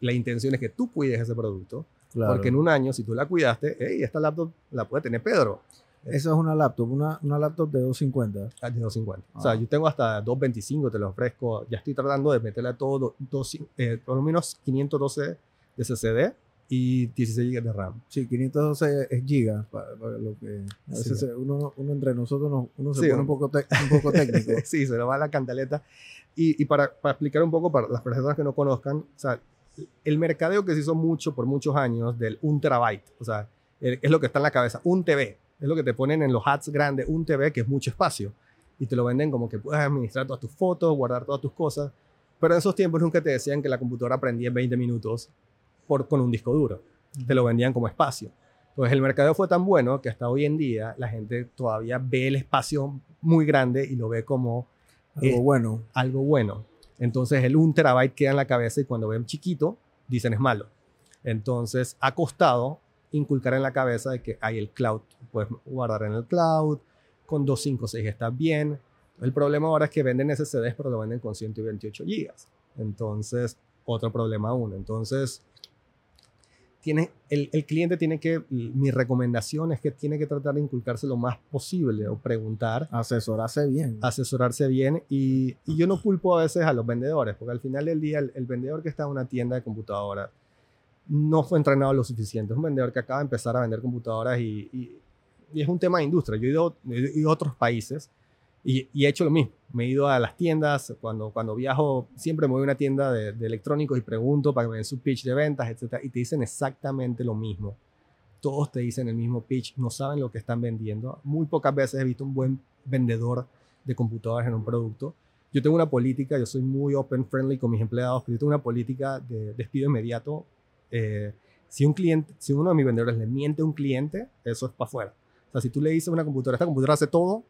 la intención es que tú cuides ese producto porque en un año, si tú la cuidaste, hey, esta laptop la puede tener Pedro. Esa es una laptop, una, una laptop de 250. Ah, de 250. O sea, ah. yo tengo hasta 225, te lo ofrezco. Ya estoy tratando de meterle todo, dos, eh, por lo menos 512 de SSD y 16 GB de RAM. Sí, 512 es gigas, para, lo que a veces uno, uno, entre nosotros uno se pone un poco, un poco técnico. sí, se le va la cantaleta. Y, y para, para, explicar un poco para las personas que no conozcan, o sea, el mercadeo que se hizo mucho por muchos años del un terabyte, o sea, es lo que está en la cabeza, un TV, es lo que te ponen en los hats grandes, un TV que es mucho espacio y te lo venden como que puedes administrar todas tus fotos, guardar todas tus cosas, pero en esos tiempos nunca te decían que la computadora prendía en 20 minutos por, con un disco duro, te lo vendían como espacio. Entonces el mercadeo fue tan bueno que hasta hoy en día la gente todavía ve el espacio muy grande y lo ve como algo bueno. Algo bueno. Entonces el un terabyte queda en la cabeza y cuando ven chiquito, dicen es malo. Entonces ha costado inculcar en la cabeza de que hay el cloud, puedes guardar en el cloud, con 256 está bien. El problema ahora es que venden SSDs, pero lo venden con 128 gigas. Entonces, otro problema aún. Entonces, el, cliente tiene que, mi recomendación es que tiene que tratar de inculcarse lo más posible o preguntar. Asesorarse bien. Asesorarse bien. Y, yo no culpo a veces a los vendedores, porque al final del día el, vendedor que está en una tienda de computadoras no fue entrenado lo suficiente. Es un vendedor que acaba de empezar a vender computadoras y, es un tema de industria. Yo he ido, a otros países Y, y, he hecho lo mismo. Me he ido a las tiendas, cuando, cuando viajo, siempre me voy a una tienda de, de electrónicos y pregunto para que me den su pitch de ventas, etc. Y te dicen exactamente lo mismo. Todos te dicen el mismo pitch, no saben lo que están vendiendo. Muy pocas veces he visto un buen vendedor de computadoras en un producto. Yo tengo una política, yo soy muy open friendly con mis empleados, pero yo tengo una política de despido inmediato. Eh, si un cliente, si uno de mis vendedores le miente a un cliente, eso es para afuera. O sea, si tú le dices a una computadora, esta computadora hace todo,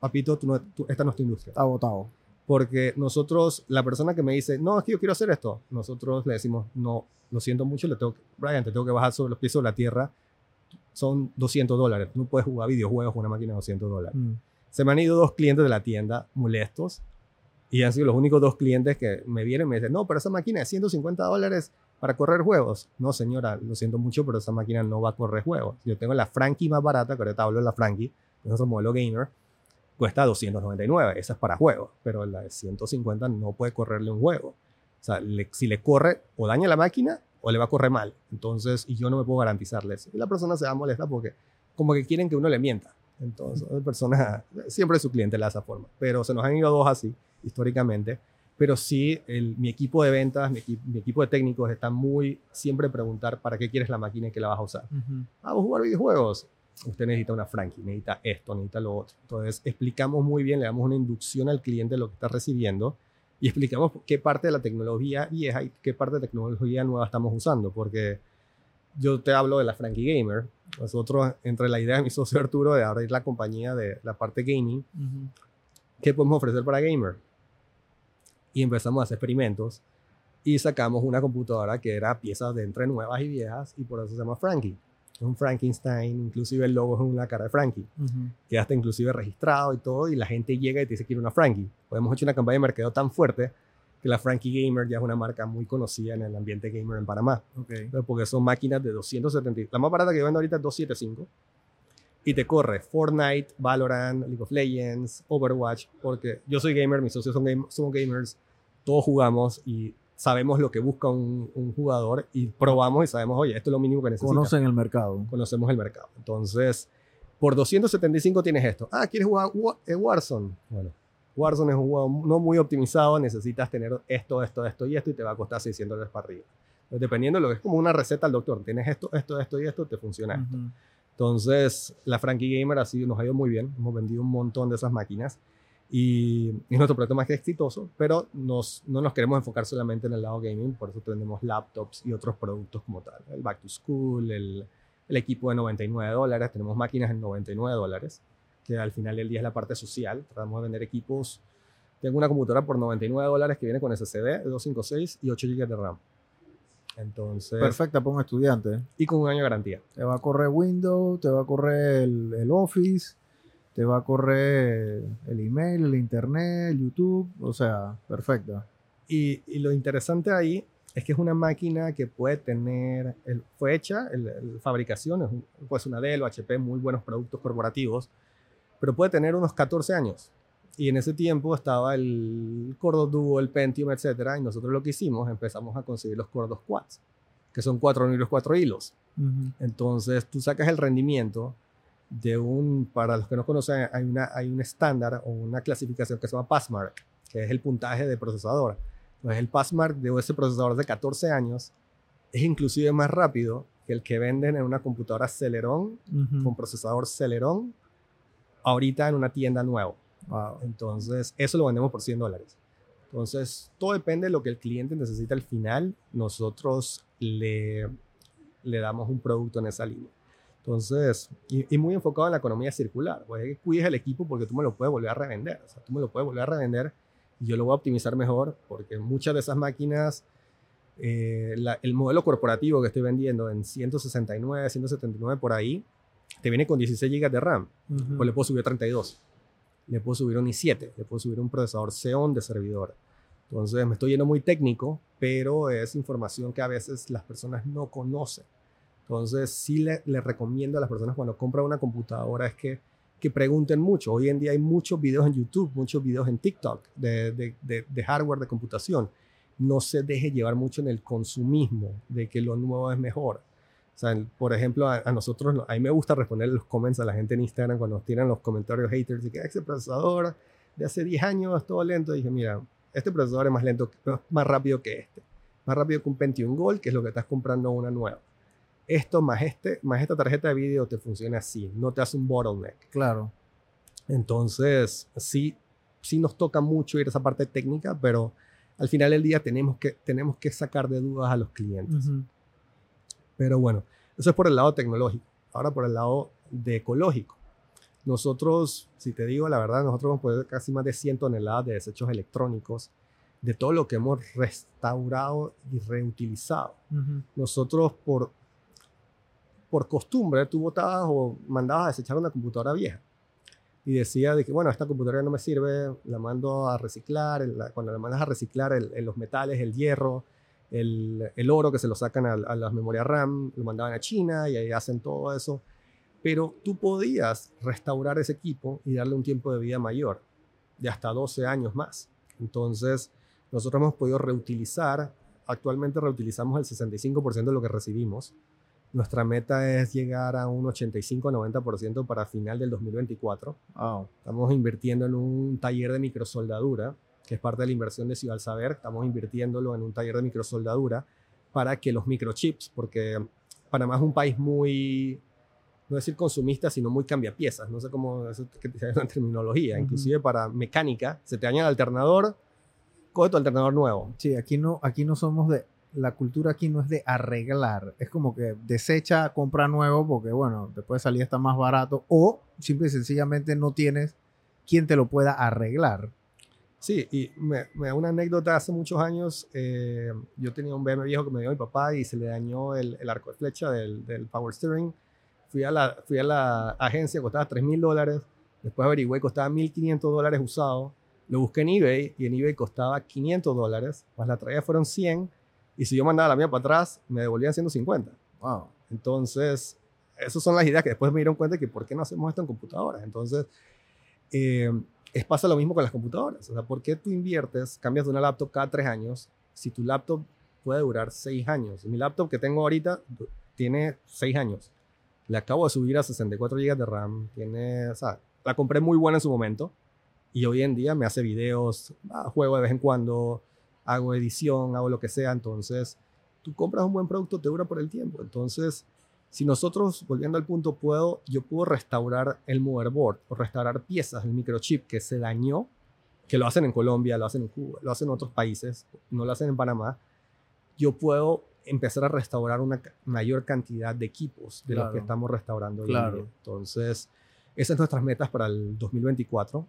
papito, tú no, esta no es tu industria. Está votado. Porque nosotros, la persona que me dice, no, es que yo quiero hacer esto, nosotros le decimos, no, lo siento mucho, le tengo, Brian, te tengo que bajar sobre los pies de la tierra, son 200 dólares, no puedes jugar videojuegos con una máquina de 200 dólares. Mm. Se me han ido dos clientes de la tienda molestos y han sido los únicos dos clientes que me vienen y me dicen, no, pero esa máquina de 150 dólares para correr juegos. No, señora, lo siento mucho, pero esa máquina no va a correr juegos. Yo tengo la Frankie más barata, que ahorita hablo de la Frankie, que es otro modelo gamer, cuesta 299, esa es para juegos, pero la de 150 no puede correrle un juego. O sea, si le corre o daña la máquina o le va a correr mal. Entonces, y yo no me puedo garantizarle eso. Y la persona se va a molestar porque como que quieren que uno le mienta. Entonces, la persona, siempre su cliente de esa forma. Pero se nos han ido dos así, históricamente. Pero sí, el, mi equipo de ventas, mi, equipo de técnicos está muy siempre preguntar para qué quieres la máquina y qué la vas a usar. Vamos a jugar videojuegos usted necesita una Frankie, necesita esto, necesita lo otro. Entonces explicamos muy bien, le damos una inducción al cliente de lo que está recibiendo y explicamos qué parte de la tecnología vieja y qué parte de tecnología nueva estamos usando, porque yo te hablo de la Frankie Gamer. Nosotros, entre la idea de mi socio Arturo de abrir la compañía de la parte gaming, ¿qué podemos ofrecer para gamer? Y empezamos a hacer experimentos y sacamos una computadora que era piezas de entre nuevas y viejas y por eso se llama Frankie es un Frankenstein, inclusive el logo es una cara de Frankie, que hasta inclusive registrado y todo, y la gente llega y te dice que quiere una Frankie. Pues hemos hecho una campaña de mercado tan fuerte que la Frankie Gamer ya es una marca muy conocida en el ambiente gamer en Panamá. Okay. Porque son máquinas de 270. La más barata que yo vendo ahorita es 275. Y te corre Fortnite, Valorant, League of Legends, Overwatch, porque yo soy gamer, mis socios son, son gamers, todos jugamos y sabemos lo que busca un, jugador y probamos y sabemos, oye, esto es lo mínimo que necesita. Conocen el mercado. Conocemos el mercado. Entonces, por 275 tienes esto. Ah, ¿quieres jugar eh, Warzone? Bueno, Warzone es un juego no muy optimizado, necesitas tener esto, esto, esto y esto y te va a costar 600 dólares para arriba. Entonces, dependiendo de lo que es como una receta al doctor, tienes esto, esto, esto y esto, te funciona esto. Entonces, la Frankie Gamer ha sido, nos ha ido muy bien, hemos vendido un montón de esas máquinas y es nuestro proyecto más que exitoso, pero nos, no nos queremos enfocar solamente en el lado gaming, por eso tenemos laptops y otros productos como tal. El Back to School, el, el equipo de 99 dólares, tenemos máquinas en 99 dólares, que al final del día es la parte social. Tratamos de vender equipos. Tengo una computadora por 99 dólares que viene con SSD, 256 y 8 GB de RAM. Entonces. Perfecta para un estudiante. Y con un año de garantía. Te va a correr Windows, te va a correr el, el Office te va a correr el email, el internet, el YouTube, o sea, perfecta. Y, y, lo interesante ahí es que es una máquina que puede tener, el, fue hecha, el, fabricación, es pues una Dell o HP, muy buenos productos corporativos, pero puede tener unos 14 años. Y en ese tiempo estaba el Cordo Duo, el Pentium, etcétera, y nosotros lo que hicimos, empezamos a conseguir los Cordos Quads, que son cuatro núcleos, cuatro hilos. Entonces tú sacas el rendimiento de un, para los que no conocen, hay, una, hay un estándar o una clasificación que se llama Passmark, que es el puntaje de procesador. Entonces, el Passmark de ese procesador de 14 años es inclusive más rápido que el que venden en una computadora Celeron, con procesador Celeron, ahorita en una tienda nueva. Entonces, eso lo vendemos por 100 dólares. Entonces, todo depende de lo que el cliente necesita al final. Nosotros le, le damos un producto en esa línea. Entonces, y, muy enfocado en la economía circular, pues que cuides el equipo porque tú me lo puedes volver a revender, o sea, tú me lo puedes volver a revender y yo lo voy a optimizar mejor porque muchas de esas máquinas, eh, el modelo corporativo que estoy vendiendo en 169, 179 por ahí, te viene con 16 GB de RAM, pues le puedo subir 32, le puedo subir un i7, le puedo subir un procesador Xeon de servidor. Entonces me estoy yendo muy técnico, pero es información que a veces las personas no conocen. Entonces, sí le, recomiendo a las personas cuando compran una computadora es que, que pregunten mucho. Hoy en día hay muchos videos en YouTube, muchos videos en TikTok de, de, de, hardware de computación. No se deje llevar mucho en el consumismo de que lo nuevo es mejor. sea, por ejemplo, a, nosotros, a mí me gusta responder los comments a la gente en Instagram cuando nos tiran los comentarios haters y que ese procesador de hace 10 años es todo lento. Y dije, mira, este procesador es más lento, más rápido que este. Más rápido que un Pentium Gold, que es lo que estás comprando una nueva. Esto más, este, más esta tarjeta de vídeo te funciona así, no te hace un bottleneck. Claro. Entonces, sí, sí nos toca mucho ir a esa parte técnica, pero al final del día tenemos que, tenemos que sacar de dudas a los clientes. Pero bueno, eso es por el lado tecnológico. Ahora por el lado de ecológico. Nosotros, si te digo la verdad, nosotros hemos puesto casi más de 100 toneladas de desechos electrónicos de todo lo que hemos restaurado y reutilizado. Nosotros por, por costumbre, tú botabas o mandabas a desechar una computadora vieja y decía de que, bueno, esta computadora no me sirve, la mando a reciclar, cuando la mandas a reciclar los metales, el hierro, el, el, oro que se lo sacan a, a las memorias RAM, lo mandaban a China y ahí hacen todo eso. Pero tú podías restaurar ese equipo y darle un tiempo de vida mayor, de hasta 12 años más. Entonces, nosotros hemos podido reutilizar, actualmente reutilizamos el 65% de lo que recibimos, nuestra meta es llegar a un 85-90% para final del 2024. Estamos invirtiendo en un taller de microsoldadura, que es parte de la inversión de Ciudad Saber. Estamos invirtiéndolo en un taller de microsoldadura para que los microchips, porque Panamá es un país muy, no decir consumista, sino muy cambia piezas. No sé cómo es una terminología. Inclusive para mecánica, se te daña el alternador, coge tu alternador nuevo. Sí, aquí no, aquí no somos de la cultura aquí no es de arreglar, es como que desecha, compra nuevo porque, bueno, después de salir está más barato o simple y sencillamente no tienes quien te lo pueda arreglar. Sí, y me, da una anécdota hace muchos años. Eh, yo tenía un BM viejo que me dio mi papá y se le dañó el, arco de flecha del, power steering. Fui a la, fui a la agencia, costaba 3 mil dólares. Después averigüé, costaba 1.500 dólares usado. Lo busqué en eBay y en eBay costaba 500 dólares. Más la traía fueron 100 y si yo mandaba la mía para atrás, me devolvían 150. Wow. Entonces, esas son las ideas que después me dieron cuenta de que por qué no hacemos esto en computadoras. Entonces, eh, es pasa lo mismo con las computadoras. O sea, ¿por qué tú inviertes, cambias de una laptop cada tres años si tu laptop puede durar seis años? Mi laptop que tengo ahorita tiene seis años. Le acabo de subir a 64 GB de RAM. Tiene, o sea, la compré muy buena en su momento y hoy en día me hace videos, ah, juego de vez en cuando, hago edición, hago lo que sea, entonces tú compras un buen producto, te dura por el tiempo. Entonces, si nosotros, volviendo al punto, puedo, yo puedo restaurar el motherboard o restaurar piezas del microchip que se dañó, que lo hacen en Colombia, lo hacen en Cuba, lo hacen en otros países, no lo hacen en Panamá, yo puedo empezar a restaurar una mayor cantidad de equipos de los que estamos restaurando claro. Entonces, esas son nuestras metas para el 2024.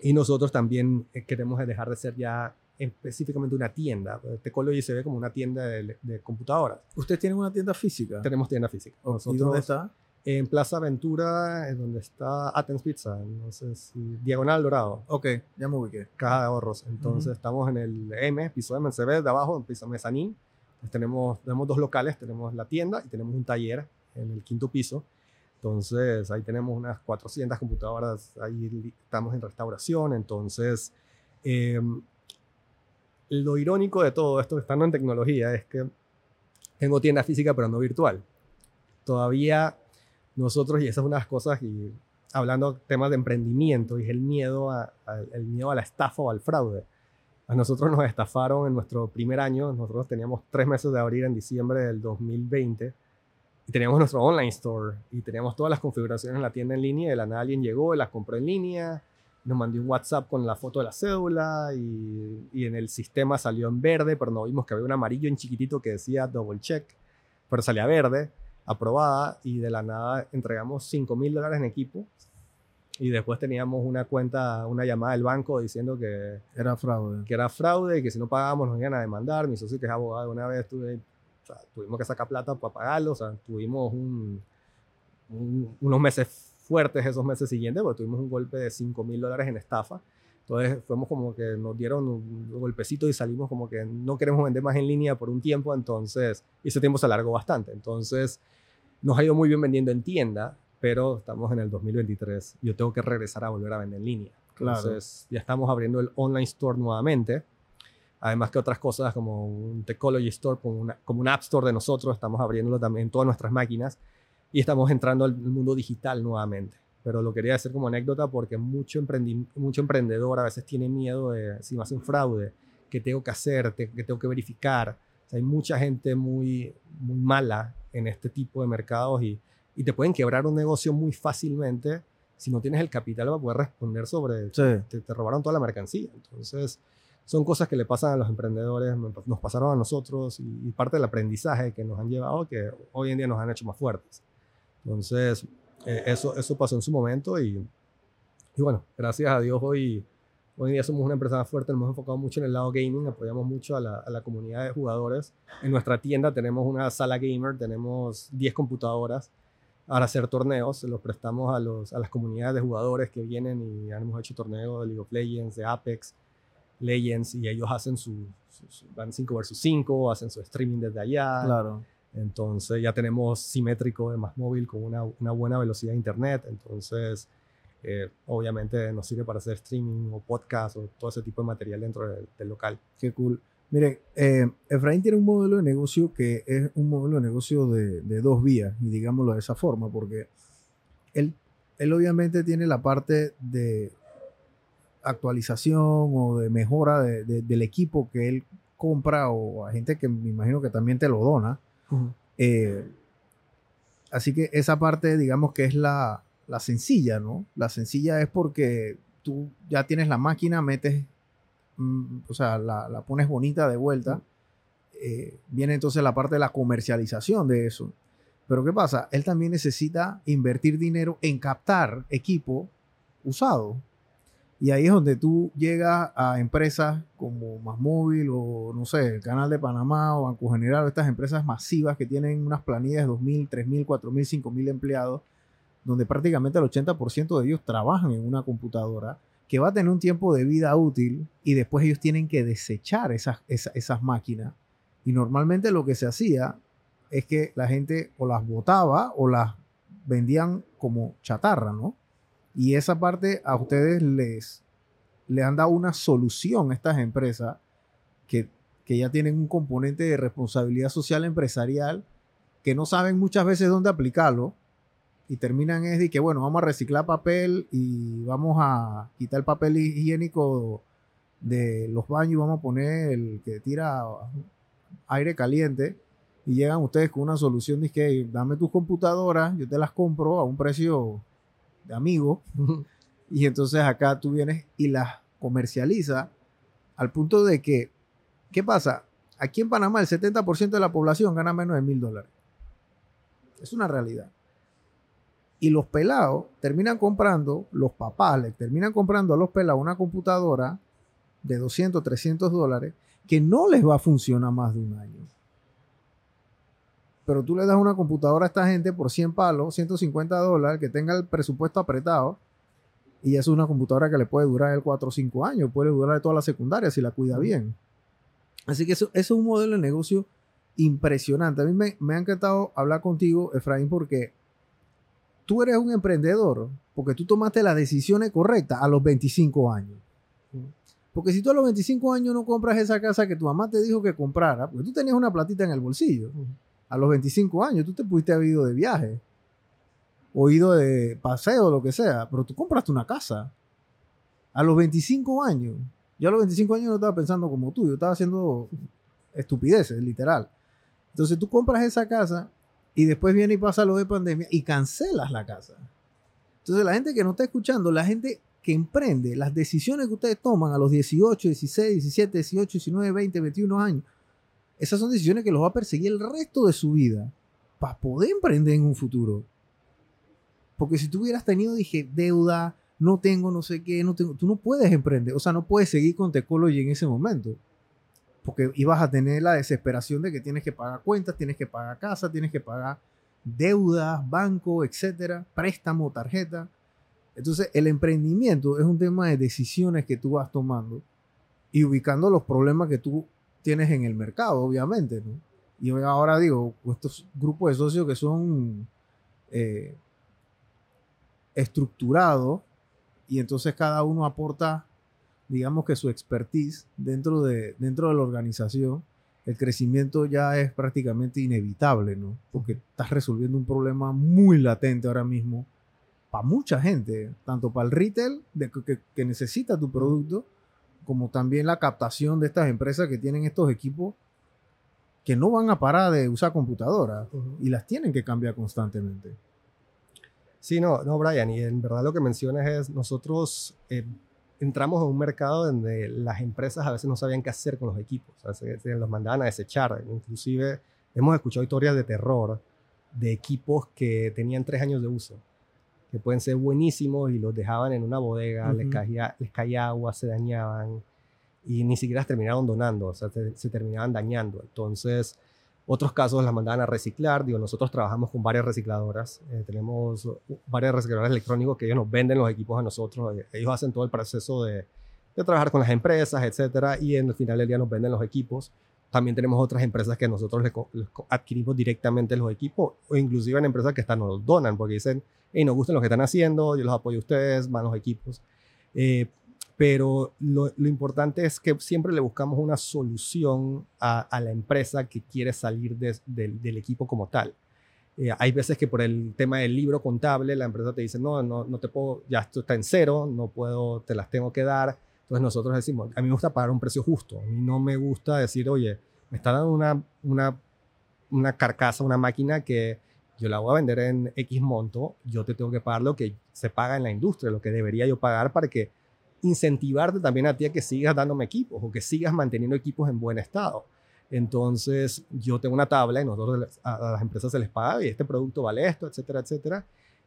Y nosotros también eh, queremos dejar de ser ya específicamente una tienda. Tecology se ve como una tienda de, computadoras. ¿Ustedes tienen una tienda física? Tenemos tienda física. ¿Y dónde está? En Plaza Ventura, en donde está Athens Pizza, no sé si Diagonal Dorado. Ok, ya me ubiqué. Caja de ahorros. Entonces estamos en el M, piso M, se ve de abajo, en piso mezanín. tenemos, tenemos dos locales, tenemos la tienda y tenemos un taller en el quinto piso. Entonces ahí tenemos unas 400 computadoras, ahí estamos en restauración. Entonces, eh, lo irónico de todo esto, estando en tecnología, es que tengo tienda física pero no virtual. Todavía nosotros, y esas es una de las cosas, y hablando temas de emprendimiento, y es el miedo a, el miedo a la estafa o al fraude. A nosotros nos estafaron en nuestro primer año, nosotros teníamos tres meses de abrir en diciembre del 2020, y teníamos nuestro online store, y teníamos todas las configuraciones en la tienda en línea, y de la nada alguien llegó y las compró en línea, nos mandó un WhatsApp con la foto de la cédula y, y, en el sistema salió en verde, pero no vimos que había un amarillo en chiquitito que decía double check, pero salía verde, aprobada y de la nada entregamos 5 mil dólares en equipo y después teníamos una cuenta, una llamada del banco diciendo que era fraude. Que era fraude y que si no pagábamos nos iban a demandar. Mi socio que es abogado una vez tuve, tuvimos que sacar plata para pagarlo, o sea, tuvimos un, unos meses fuertes esos meses siguientes, porque tuvimos un golpe de 5 mil dólares en estafa. Entonces fuimos como que nos dieron un golpecito y salimos como que no queremos vender más en línea por un tiempo, entonces ese tiempo se alargó bastante. Entonces nos ha ido muy bien vendiendo en tienda, pero estamos en el 2023. Yo tengo que regresar a volver a vender en línea. Entonces ya estamos abriendo el online store nuevamente. Además que otras cosas como un Technology Store, como, una, como un App Store de nosotros, estamos abriéndolo también en todas nuestras máquinas y estamos entrando al mundo digital nuevamente. Pero lo quería decir como anécdota porque mucho, mucho emprendedor a veces tiene miedo de si me hace un fraude, qué tengo que hacer, qué tengo que verificar. hay mucha gente muy, muy mala en este tipo de mercados y, y te pueden quebrar un negocio muy fácilmente si no tienes el capital para poder responder sobre, te, te, robaron toda la mercancía. Entonces, son cosas que le pasan a los emprendedores, nos pasaron a nosotros y, parte del aprendizaje que nos han llevado que hoy en día nos han hecho más fuertes. Entonces, eh, eso, eso pasó en su momento y, y bueno, gracias a Dios hoy, hoy día somos una empresa más fuerte, nos hemos enfocado mucho en el lado gaming, apoyamos mucho a la, a la comunidad de jugadores. En nuestra tienda tenemos una sala gamer, tenemos 10 computadoras para hacer torneos, los prestamos a, los, a las comunidades de jugadores que vienen y hemos hecho torneos de League of Legends, de Apex, Legends, y ellos hacen su, van 5 versus 5, hacen su streaming desde allá. Claro. Entonces ya tenemos simétrico de más móvil con una, una buena velocidad de internet, entonces eh, obviamente nos sirve para hacer streaming o podcast o todo ese tipo de material dentro del, del local. Qué cool. Miren, eh, Efraín tiene un modelo de negocio que es un modelo de negocio de, dos vías, y digámoslo de esa forma, porque él, él obviamente tiene la parte de actualización o de mejora del equipo que él compra o a gente que me imagino que también te lo dona. Eh, así que esa parte, digamos que es la, la sencilla, ¿no? La sencilla es porque tú ya tienes la máquina, metes Mm, o sea, la, pones bonita de vuelta, eh, viene entonces la parte de la comercialización de eso. Pero ¿qué pasa? Él también necesita invertir dinero en captar equipo usado. Y ahí es donde tú llegas a empresas como Más Móvil o, no sé, el Canal de Panamá o Banco General, estas empresas masivas que tienen unas planillas de 2.000, 3.000, 4.000, 5.000 empleados, donde prácticamente el 80% de ellos trabajan en una computadora que va a tener un tiempo de vida útil y después ellos tienen que desechar esas, esas, máquinas. Y normalmente lo que se hacía es que la gente o las botaba o las vendían como chatarra, ¿no? Y esa parte a ustedes les, le han dado una solución a estas empresas que, que ya tienen un componente de responsabilidad social empresarial que no saben muchas veces dónde aplicarlo y terminan es de que, bueno, vamos a reciclar papel y vamos a quitar el papel higiénico de los baños y vamos a poner el que tira aire caliente y llegan ustedes con una solución de que dame tus computadoras, yo te las compro a un precio de amigo y entonces acá tú vienes y las comercializa al punto de que, ¿qué pasa? Aquí en Panamá el 70% de la población gana menos de mil dólares. Es una realidad. Y los pelados terminan comprando, los papás le terminan comprando a los pelados una computadora de 200, 300 dólares que no les va a funcionar más de un año. Pero tú le das una computadora a esta gente por 100 palos, 150 dólares, que tenga el presupuesto apretado, y es una computadora que le puede durar el 4 o 5 años, puede durar toda la secundaria si la cuida bien. Así que eso, es un modelo de negocio impresionante. A mí me, me ha encantado hablar contigo, Efraín, porque tú eres un emprendedor porque tú tomaste las decisiones correctas a los 25 años. Porque si tú a los 25 años no compras esa casa que tu mamá te dijo que comprara, porque tú tenías una platita en el bolsillo, a los 25 años tú te pudiste haber ido de viaje, o ido de paseo, lo que sea, pero tú compraste una casa. A los 25 años, yo a los 25 años no estaba pensando como tú, yo estaba haciendo estupideces, literal. Entonces tú compras esa casa y después viene y pasa lo de pandemia y cancelas la casa. Entonces la gente que no está escuchando, la gente que emprende, las decisiones que ustedes toman a los 18, 16, 17, 18, 19, 20, 21 años, esas son decisiones que los va a perseguir el resto de su vida para poder emprender en un futuro. Porque si tú hubieras tenido, dije, deuda, no tengo no sé qué, no tengo, tú no puedes emprender, o sea, no puedes seguir con Tecology en ese momento porque ibas a tener la desesperación de que tienes que pagar cuentas, tienes que pagar casa, tienes que pagar deudas, banco, etcétera, préstamo, tarjeta. Entonces, el emprendimiento es un tema de decisiones que tú vas tomando y ubicando los problemas que tú tienes en el mercado, obviamente, ¿no? Y ahora digo, estos grupos de socios que son eh, estructurados y entonces cada uno aporta digamos que su expertise dentro de, dentro de la organización, el crecimiento ya es prácticamente inevitable, ¿no? Porque estás resolviendo un problema muy latente ahora mismo para mucha gente, tanto para el retail de que, que, necesita tu producto, como también la captación de estas empresas que tienen estos equipos que no van a parar de usar computadoras y las tienen que cambiar constantemente. Sí, no, no, Brian, y en verdad lo que mencionas es, nosotros eh, entramos a un mercado donde las empresas a veces no sabían qué hacer con los equipos, o sea, se, los mandaban a desechar. Inclusive hemos escuchado historias de terror de equipos que tenían tres años de uso, que pueden ser buenísimos y los dejaban en una bodega, les, caía, les caía agua, se dañaban y ni siquiera se terminaron donando, o sea, se terminaban dañando. Entonces, otros casos las mandaban a reciclar. Digo, nosotros trabajamos con varias recicladoras. Eh, tenemos varias recicladoras electrónicos que ellos nos venden los equipos a nosotros. Eh, ellos hacen todo el proceso de, de trabajar con las empresas, etcétera, y en el final del día nos venden los equipos. También tenemos otras empresas que nosotros les, adquirimos directamente los equipos, o inclusive en empresas que están, nos donan, porque dicen, hey, nos gustan lo que están haciendo, yo los apoyo a ustedes, van los equipos. Eh, pero lo, importante es que siempre le buscamos una solución a, la empresa que quiere salir del equipo como tal. Eh, hay veces que por el tema del libro contable, la empresa te dice, no, no, no te puedo, ya esto está en cero, no puedo, te las tengo que dar. Entonces nosotros decimos, a mí me gusta pagar un precio justo, a mí no me gusta decir, oye, me está dando una, una, una carcasa, una máquina que yo la voy a vender en X monto, yo te tengo que pagar lo que se paga en la industria, lo que debería yo pagar para que incentivarte también a ti a que sigas dándome equipos o que sigas manteniendo equipos en buen estado. Entonces, yo tengo una tabla y nosotros a, las empresas se les paga y este producto vale esto, etcétera, etcétera.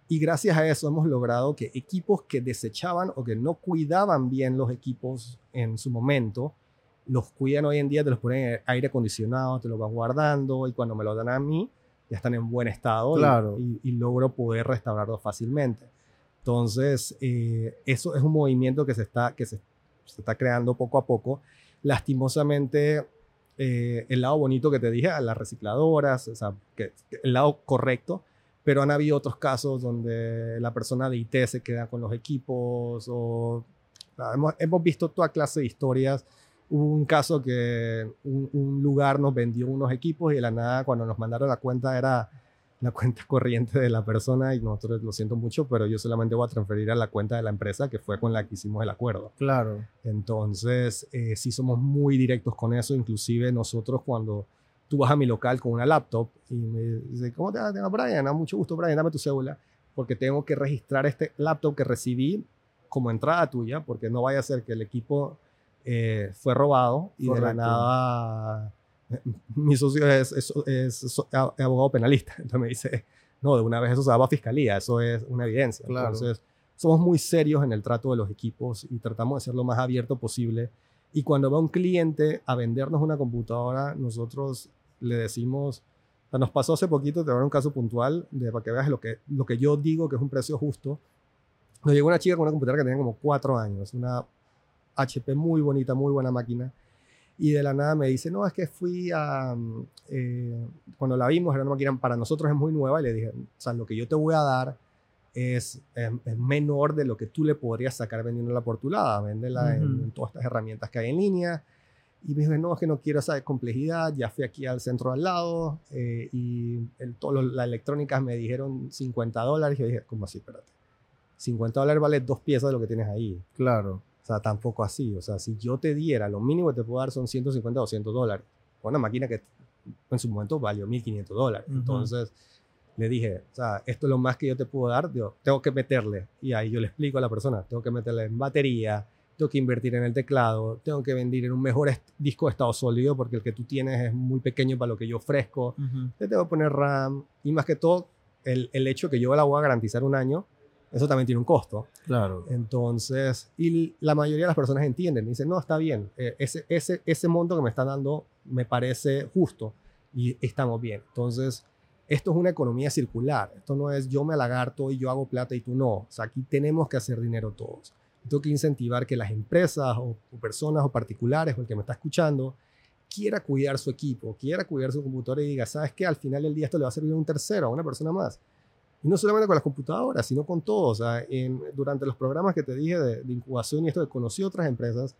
Y gracias a eso hemos logrado que equipos que desechaban o que no cuidaban bien los equipos en su momento, los cuidan hoy en día, te los ponen en aire acondicionado, te los van guardando y cuando me lo dan a mí, ya están en buen estado claro. y, y logro poder restaurarlos fácilmente. Entonces, eh, eso es un movimiento que se está, que se, está creando poco a poco. Lastimosamente, eh, el lado bonito que te dije, a las recicladoras, o sea, que, el lado correcto, pero han habido otros casos donde la persona de IT se queda con los equipos o hemos, hemos visto toda clase de historias. Hubo un caso que un, un, lugar nos vendió unos equipos y de la nada cuando nos mandaron la cuenta era la cuenta corriente de la persona y nosotros lo siento mucho, pero yo solamente voy a transferir a la cuenta de la empresa que fue con la que hicimos el acuerdo. Claro. Entonces, eh, sí somos muy directos con eso, inclusive nosotros cuando tú vas a mi local con una laptop y me dice, ¿cómo te llamas, Brian? A mucho gusto, Brian, dame tu cédula, porque tengo que registrar este laptop que recibí como entrada tuya, porque no vaya a ser que el equipo eh, fue robado y de la nada mi socio es, es, abogado penalista. Entonces me dice, no, de una vez eso se va a fiscalía, eso es una evidencia. Entonces, somos muy serios en el trato de los equipos y tratamos de ser lo más abierto posible. Y cuando va un cliente a vendernos una computadora, nosotros le decimos, nos pasó hace poquito, te voy a dar un caso puntual, de, para que veas lo que, lo que yo digo que es un precio justo. Nos llegó una chica con una computadora que tenía como cuatro años, una HP muy bonita, muy buena máquina y de la nada me dice, no, es que fui a, mm, eh, cuando la vimos, era una máquina para nosotros es muy nueva, y le dije, o sea, lo que yo te voy a dar es, es menor de lo que tú le podrías sacar vendiéndola por tu lado, véndela en, todas estas herramientas que hay en línea. Y me dijo, no, es que no quiero esa complejidad, ya fui aquí al centro al lado eh, y el, todo las electrónicas me dijeron 50 dólares. Y yo dije, ¿cómo así? Espérate. 50 dólares vale dos piezas de lo que tienes ahí. Claro sea, tampoco así. O sea, si yo te diera, lo mínimo que te puedo dar son 150 o 200 dólares. Una máquina que en su momento valió 1500 dólares. Entonces le dije, o sea, esto es lo más que yo te puedo dar. Yo, tengo que meterle. Y ahí yo le explico a la persona, tengo que meterle en batería, tengo que invertir en el teclado, tengo que vender en un mejor disco de estado sólido porque el que tú tienes es muy pequeño para lo que yo ofrezco. Te tengo que poner RAM y más que todo el, el hecho que yo la voy a garantizar un año eso también tiene un costo. Claro. Entonces, y la mayoría de las personas entienden, dicen, no, está bien, eh, ese, ese, ese monto que me están dando me parece justo y estamos bien. Entonces, esto es una economía circular. Esto no es yo me lagarto y yo hago plata y tú no. O sea, aquí tenemos que hacer dinero todos. Tengo que incentivar que las empresas o, o, personas o particulares o el que me está escuchando quiera cuidar su equipo, quiera cuidar su computadora y diga, ¿sabes qué? Al final del día esto le va a servir a un tercero, a una persona más Y no solamente con las computadoras, sino con todo. O sea, en, durante los programas que te dije de, de incubación y esto, conocí otras empresas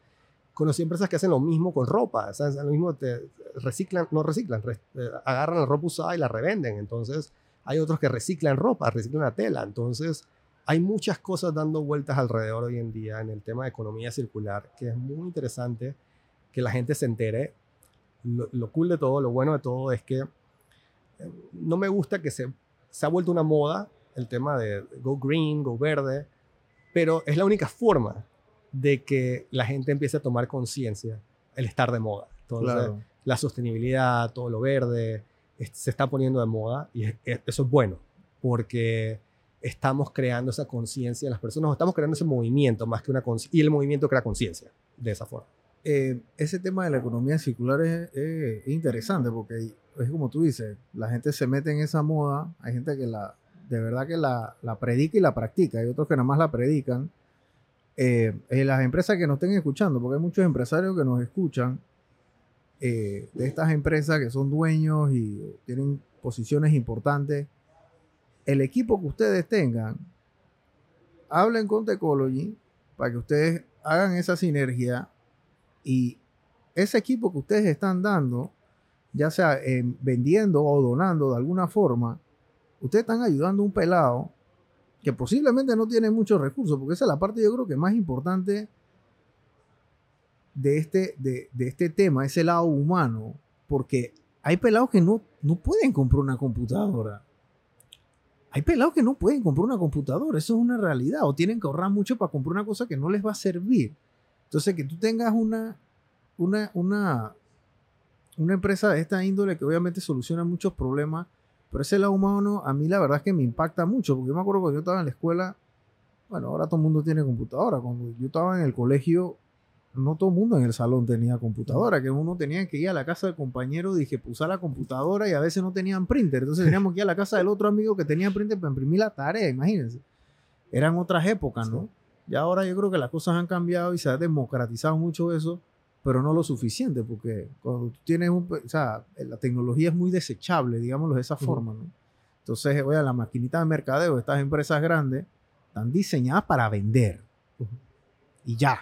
conocí empresas que hacen lo mismo con ropa, ¿sabes? Lo mismo te reciclan, no reciclan, eh, agarran la ropa usada y la revenden. Entonces, hay otros que reciclan ropa, reciclan la tela. Entonces, hay muchas cosas dando vueltas alrededor hoy en día en el tema de economía circular, que es muy interesante que la gente se entere. Lo, lo cool de todo, lo bueno de todo es que eh, no me gusta que se, se ha vuelto una moda el tema de go green, go verde, pero es la única forma de que la gente empiece a tomar conciencia el estar de moda. Entonces, la sostenibilidad, todo lo verde, se está poniendo de moda y eso es bueno, porque estamos creando esa conciencia en las personas, estamos creando ese movimiento más que una y el movimiento crea conciencia de esa forma. Eh, ese tema de la economía circular es, interesante porque es como tú dices, la gente se mete en esa moda, hay gente que la, de verdad que la, la predica y la practica, hay otros que nada más la predican eh, las empresas que nos estén escuchando, porque hay muchos empresarios que nos escuchan eh, de estas empresas que son dueños y tienen posiciones importantes, el equipo que ustedes tengan, hablen con Techology para que ustedes hagan esa sinergia y ese equipo que ustedes están dando, ya sea vendiendo o donando de alguna forma, ustedes están ayudando a un pelado que posiblemente no tiene muchos recursos, porque esa es la parte yo creo que más importante de este, de, este tema, ese lado humano, porque hay pelados que no, no pueden comprar una computadora. Hay pelados que no pueden comprar una computadora, eso es una realidad, o tienen que ahorrar mucho para comprar una cosa que no les va a servir. Entonces, que tú tengas una, una, una, una empresa de esta índole que obviamente soluciona muchos problemas, pero ese lado humano a mí la verdad es que me impacta mucho, porque yo me acuerdo cuando yo estaba en la escuela, bueno, ahora todo el mundo tiene computadora. Cuando yo estaba en el colegio, no todo el mundo en el salón tenía computadora, que uno tenía que ir a la casa del compañero, dije, pues, usar la computadora y a veces no tenían printer. Entonces teníamos que ir a la casa del otro amigo que tenía printer para imprimir la tarea, imagínense. Eran otras épocas, ¿no? Y ahora yo creo que las cosas han cambiado y se ha democratizado mucho eso pero no lo suficiente, porque cuando tú tienes un, o sea, la tecnología es muy desechable, digámoslo de esa forma, ¿no? Entonces, oye, la maquinita de mercadeo de estas empresas grandes están diseñadas para vender. Y ya.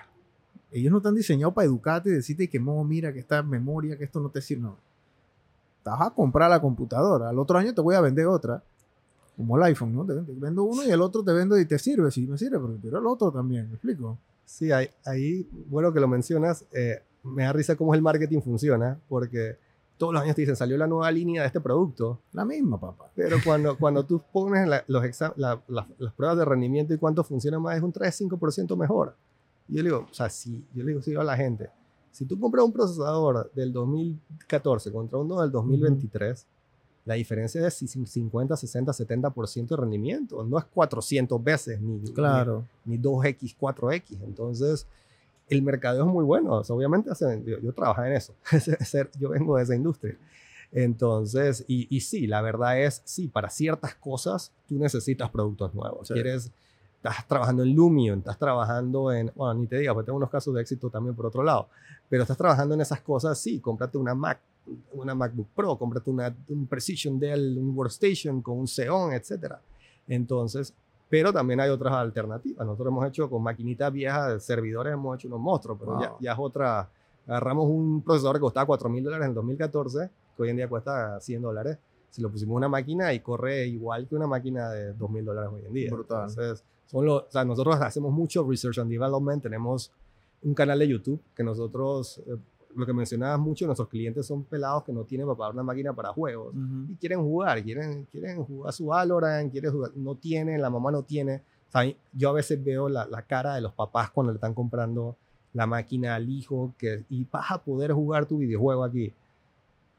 Ellos no están diseñados para educarte y decirte que, no, mira, que esta memoria, que esto no te sirve. No. Estás a comprar la computadora. Al otro año te voy a vender otra. Como el iPhone, ¿no? Te vendo uno y el otro te vendo y te sirve. Sí, me sirve, pero el otro también. ¿Me explico? Sí, ahí, ahí bueno que lo mencionas. Eh, me da risa cómo el marketing funciona, porque todos los años te dicen, salió la nueva línea de este producto. La misma, papá. Pero cuando, cuando tú pones los las pruebas de rendimiento y cuánto funciona más, es un 3-5% mejor. Y yo le digo, o sea, si, yo le digo, sí a la gente, si tú compras un procesador del 2014 contra uno del 2023, la diferencia es 50, 60, 70% de rendimiento. No es 400 veces, ni, claro. ni, ni 2X, 4X. Entonces, el mercadeo es muy bueno. obviamente, yo, yo en eso. yo vengo de esa industria. Entonces, y, y, sí, la verdad es, sí, para ciertas cosas tú necesitas productos nuevos. Quieres, estás trabajando en Lumion, estás trabajando en, bueno, ni te diga, porque tengo unos casos de éxito también por otro lado, pero estás trabajando en esas cosas, sí, cómprate una Mac, una MacBook Pro, cómprate una, un Precision Dell, un Workstation con un Xeon, etc. Entonces, pero también hay otras alternativas. Nosotros hemos hecho con maquinitas viejas de servidores, hemos hecho unos monstruos, pero ya, ya, es otra. Agarramos un procesador que costaba 4 mil dólares en 2014, que hoy en día cuesta 100 dólares. Si lo pusimos en una máquina y corre igual que una máquina de 2 mil dólares hoy en día. Brutal. Entonces, son los, o sea, nosotros hacemos mucho research and development. Tenemos un canal de YouTube que nosotros eh, lo que mencionabas mucho, nuestros clientes son pelados que no tienen para pagar una máquina para juegos y quieren jugar, quieren, quieren jugar su Valorant, quieren jugar, no tienen, la mamá no tiene. yo a veces veo la, la, cara de los papás cuando le están comprando la máquina al hijo que, y vas a poder jugar tu videojuego aquí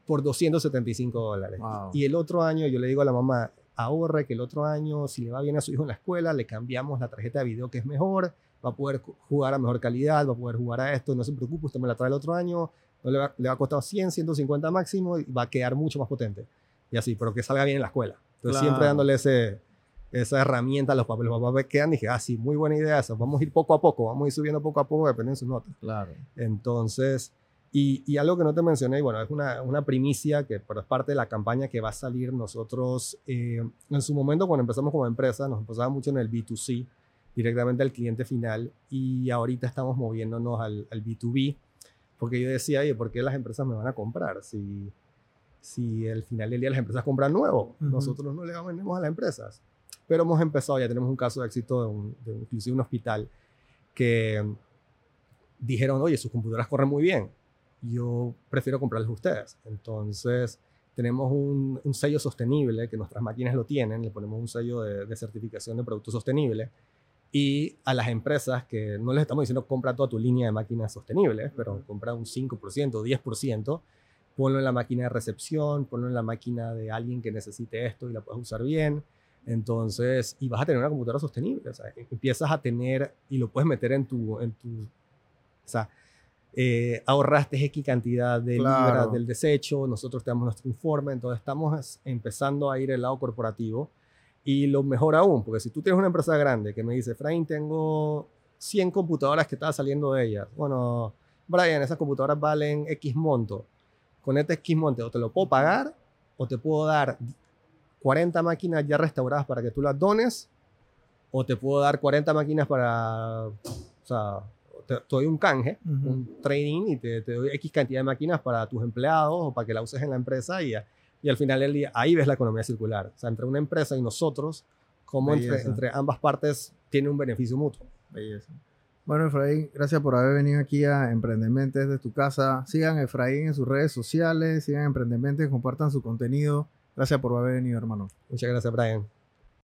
por 275 dólares. Y el otro año yo le digo a la mamá, ahorre que el otro año, si le va bien a su hijo en la escuela, le cambiamos la tarjeta de video que es mejor va a poder jugar a mejor calidad, va a poder jugar a esto, no se preocupe, usted me la trae el otro año, no le, va, le va a costar 100, 150 máximo y va a quedar mucho más potente. Y así, pero que salga bien en la escuela. Entonces siempre dándole ese, esa herramienta a los papás. Los papás quedan y dije, ah, sí, muy buena idea eso. Vamos a ir poco a poco, vamos a ir subiendo poco a poco dependiendo de sus notas. Claro. Entonces, Y, y, algo que no te mencioné, y bueno, es una, una primicia que pero es parte de la campaña que va a salir nosotros. Eh, en su momento, cuando empezamos como empresa, nos empezaba mucho en el B2C, directamente al cliente final, y ahorita estamos moviéndonos al, al B2B, porque yo decía, oye, ¿por qué las empresas me van a comprar? Si, si al final del día las empresas compran nuevo, uh -huh. nosotros no le vendemos a las empresas. Pero hemos empezado, ya tenemos un caso de éxito de, un, de inclusive un hospital que dijeron, oye, sus computadoras corren muy bien yo prefiero comprarles a ustedes. Entonces, tenemos un, un, sello sostenible, que nuestras máquinas lo tienen, le ponemos un sello de, de, certificación de producto sostenible. Y a las empresas que no les estamos diciendo compra toda tu línea de máquinas sostenibles, pero compra un 5%, 10%, ponlo en la máquina de recepción, ponlo en la máquina de alguien que necesite esto y la puedes usar bien. Entonces, y vas a tener una computadora sostenible. O sea, empiezas a tener y lo puedes meter en tu, en tu, o sea, eh, ahorraste X cantidad de claro. libras del desecho, nosotros te damos nuestro informe, entonces estamos empezando a ir al lado corporativo. Y lo mejor aún, porque si tú tienes una empresa grande que me dice, Frain, tengo 100 computadoras que están saliendo de ellas, bueno, Brian, esas computadoras valen X monto, con este X monto o te lo puedo pagar o te puedo dar 40 máquinas ya restauradas para que tú las dones o te puedo dar 40 máquinas para, o sea, te, te, doy un canje, uh -huh. un trading y te, te, doy X cantidad de máquinas para tus empleados o para que la uses en la empresa y, y al final del día ahí ves la economía circular. O sea, entre una empresa y nosotros, como entre, entre, ambas partes tiene un beneficio mutuo. Belleza. Bueno, Efraín, gracias por haber venido aquí a Emprendementes de tu casa. Sigan a Efraín en sus redes sociales, sigan Emprendementes, compartan su contenido. Gracias por haber venido, hermano. Muchas gracias, Brian.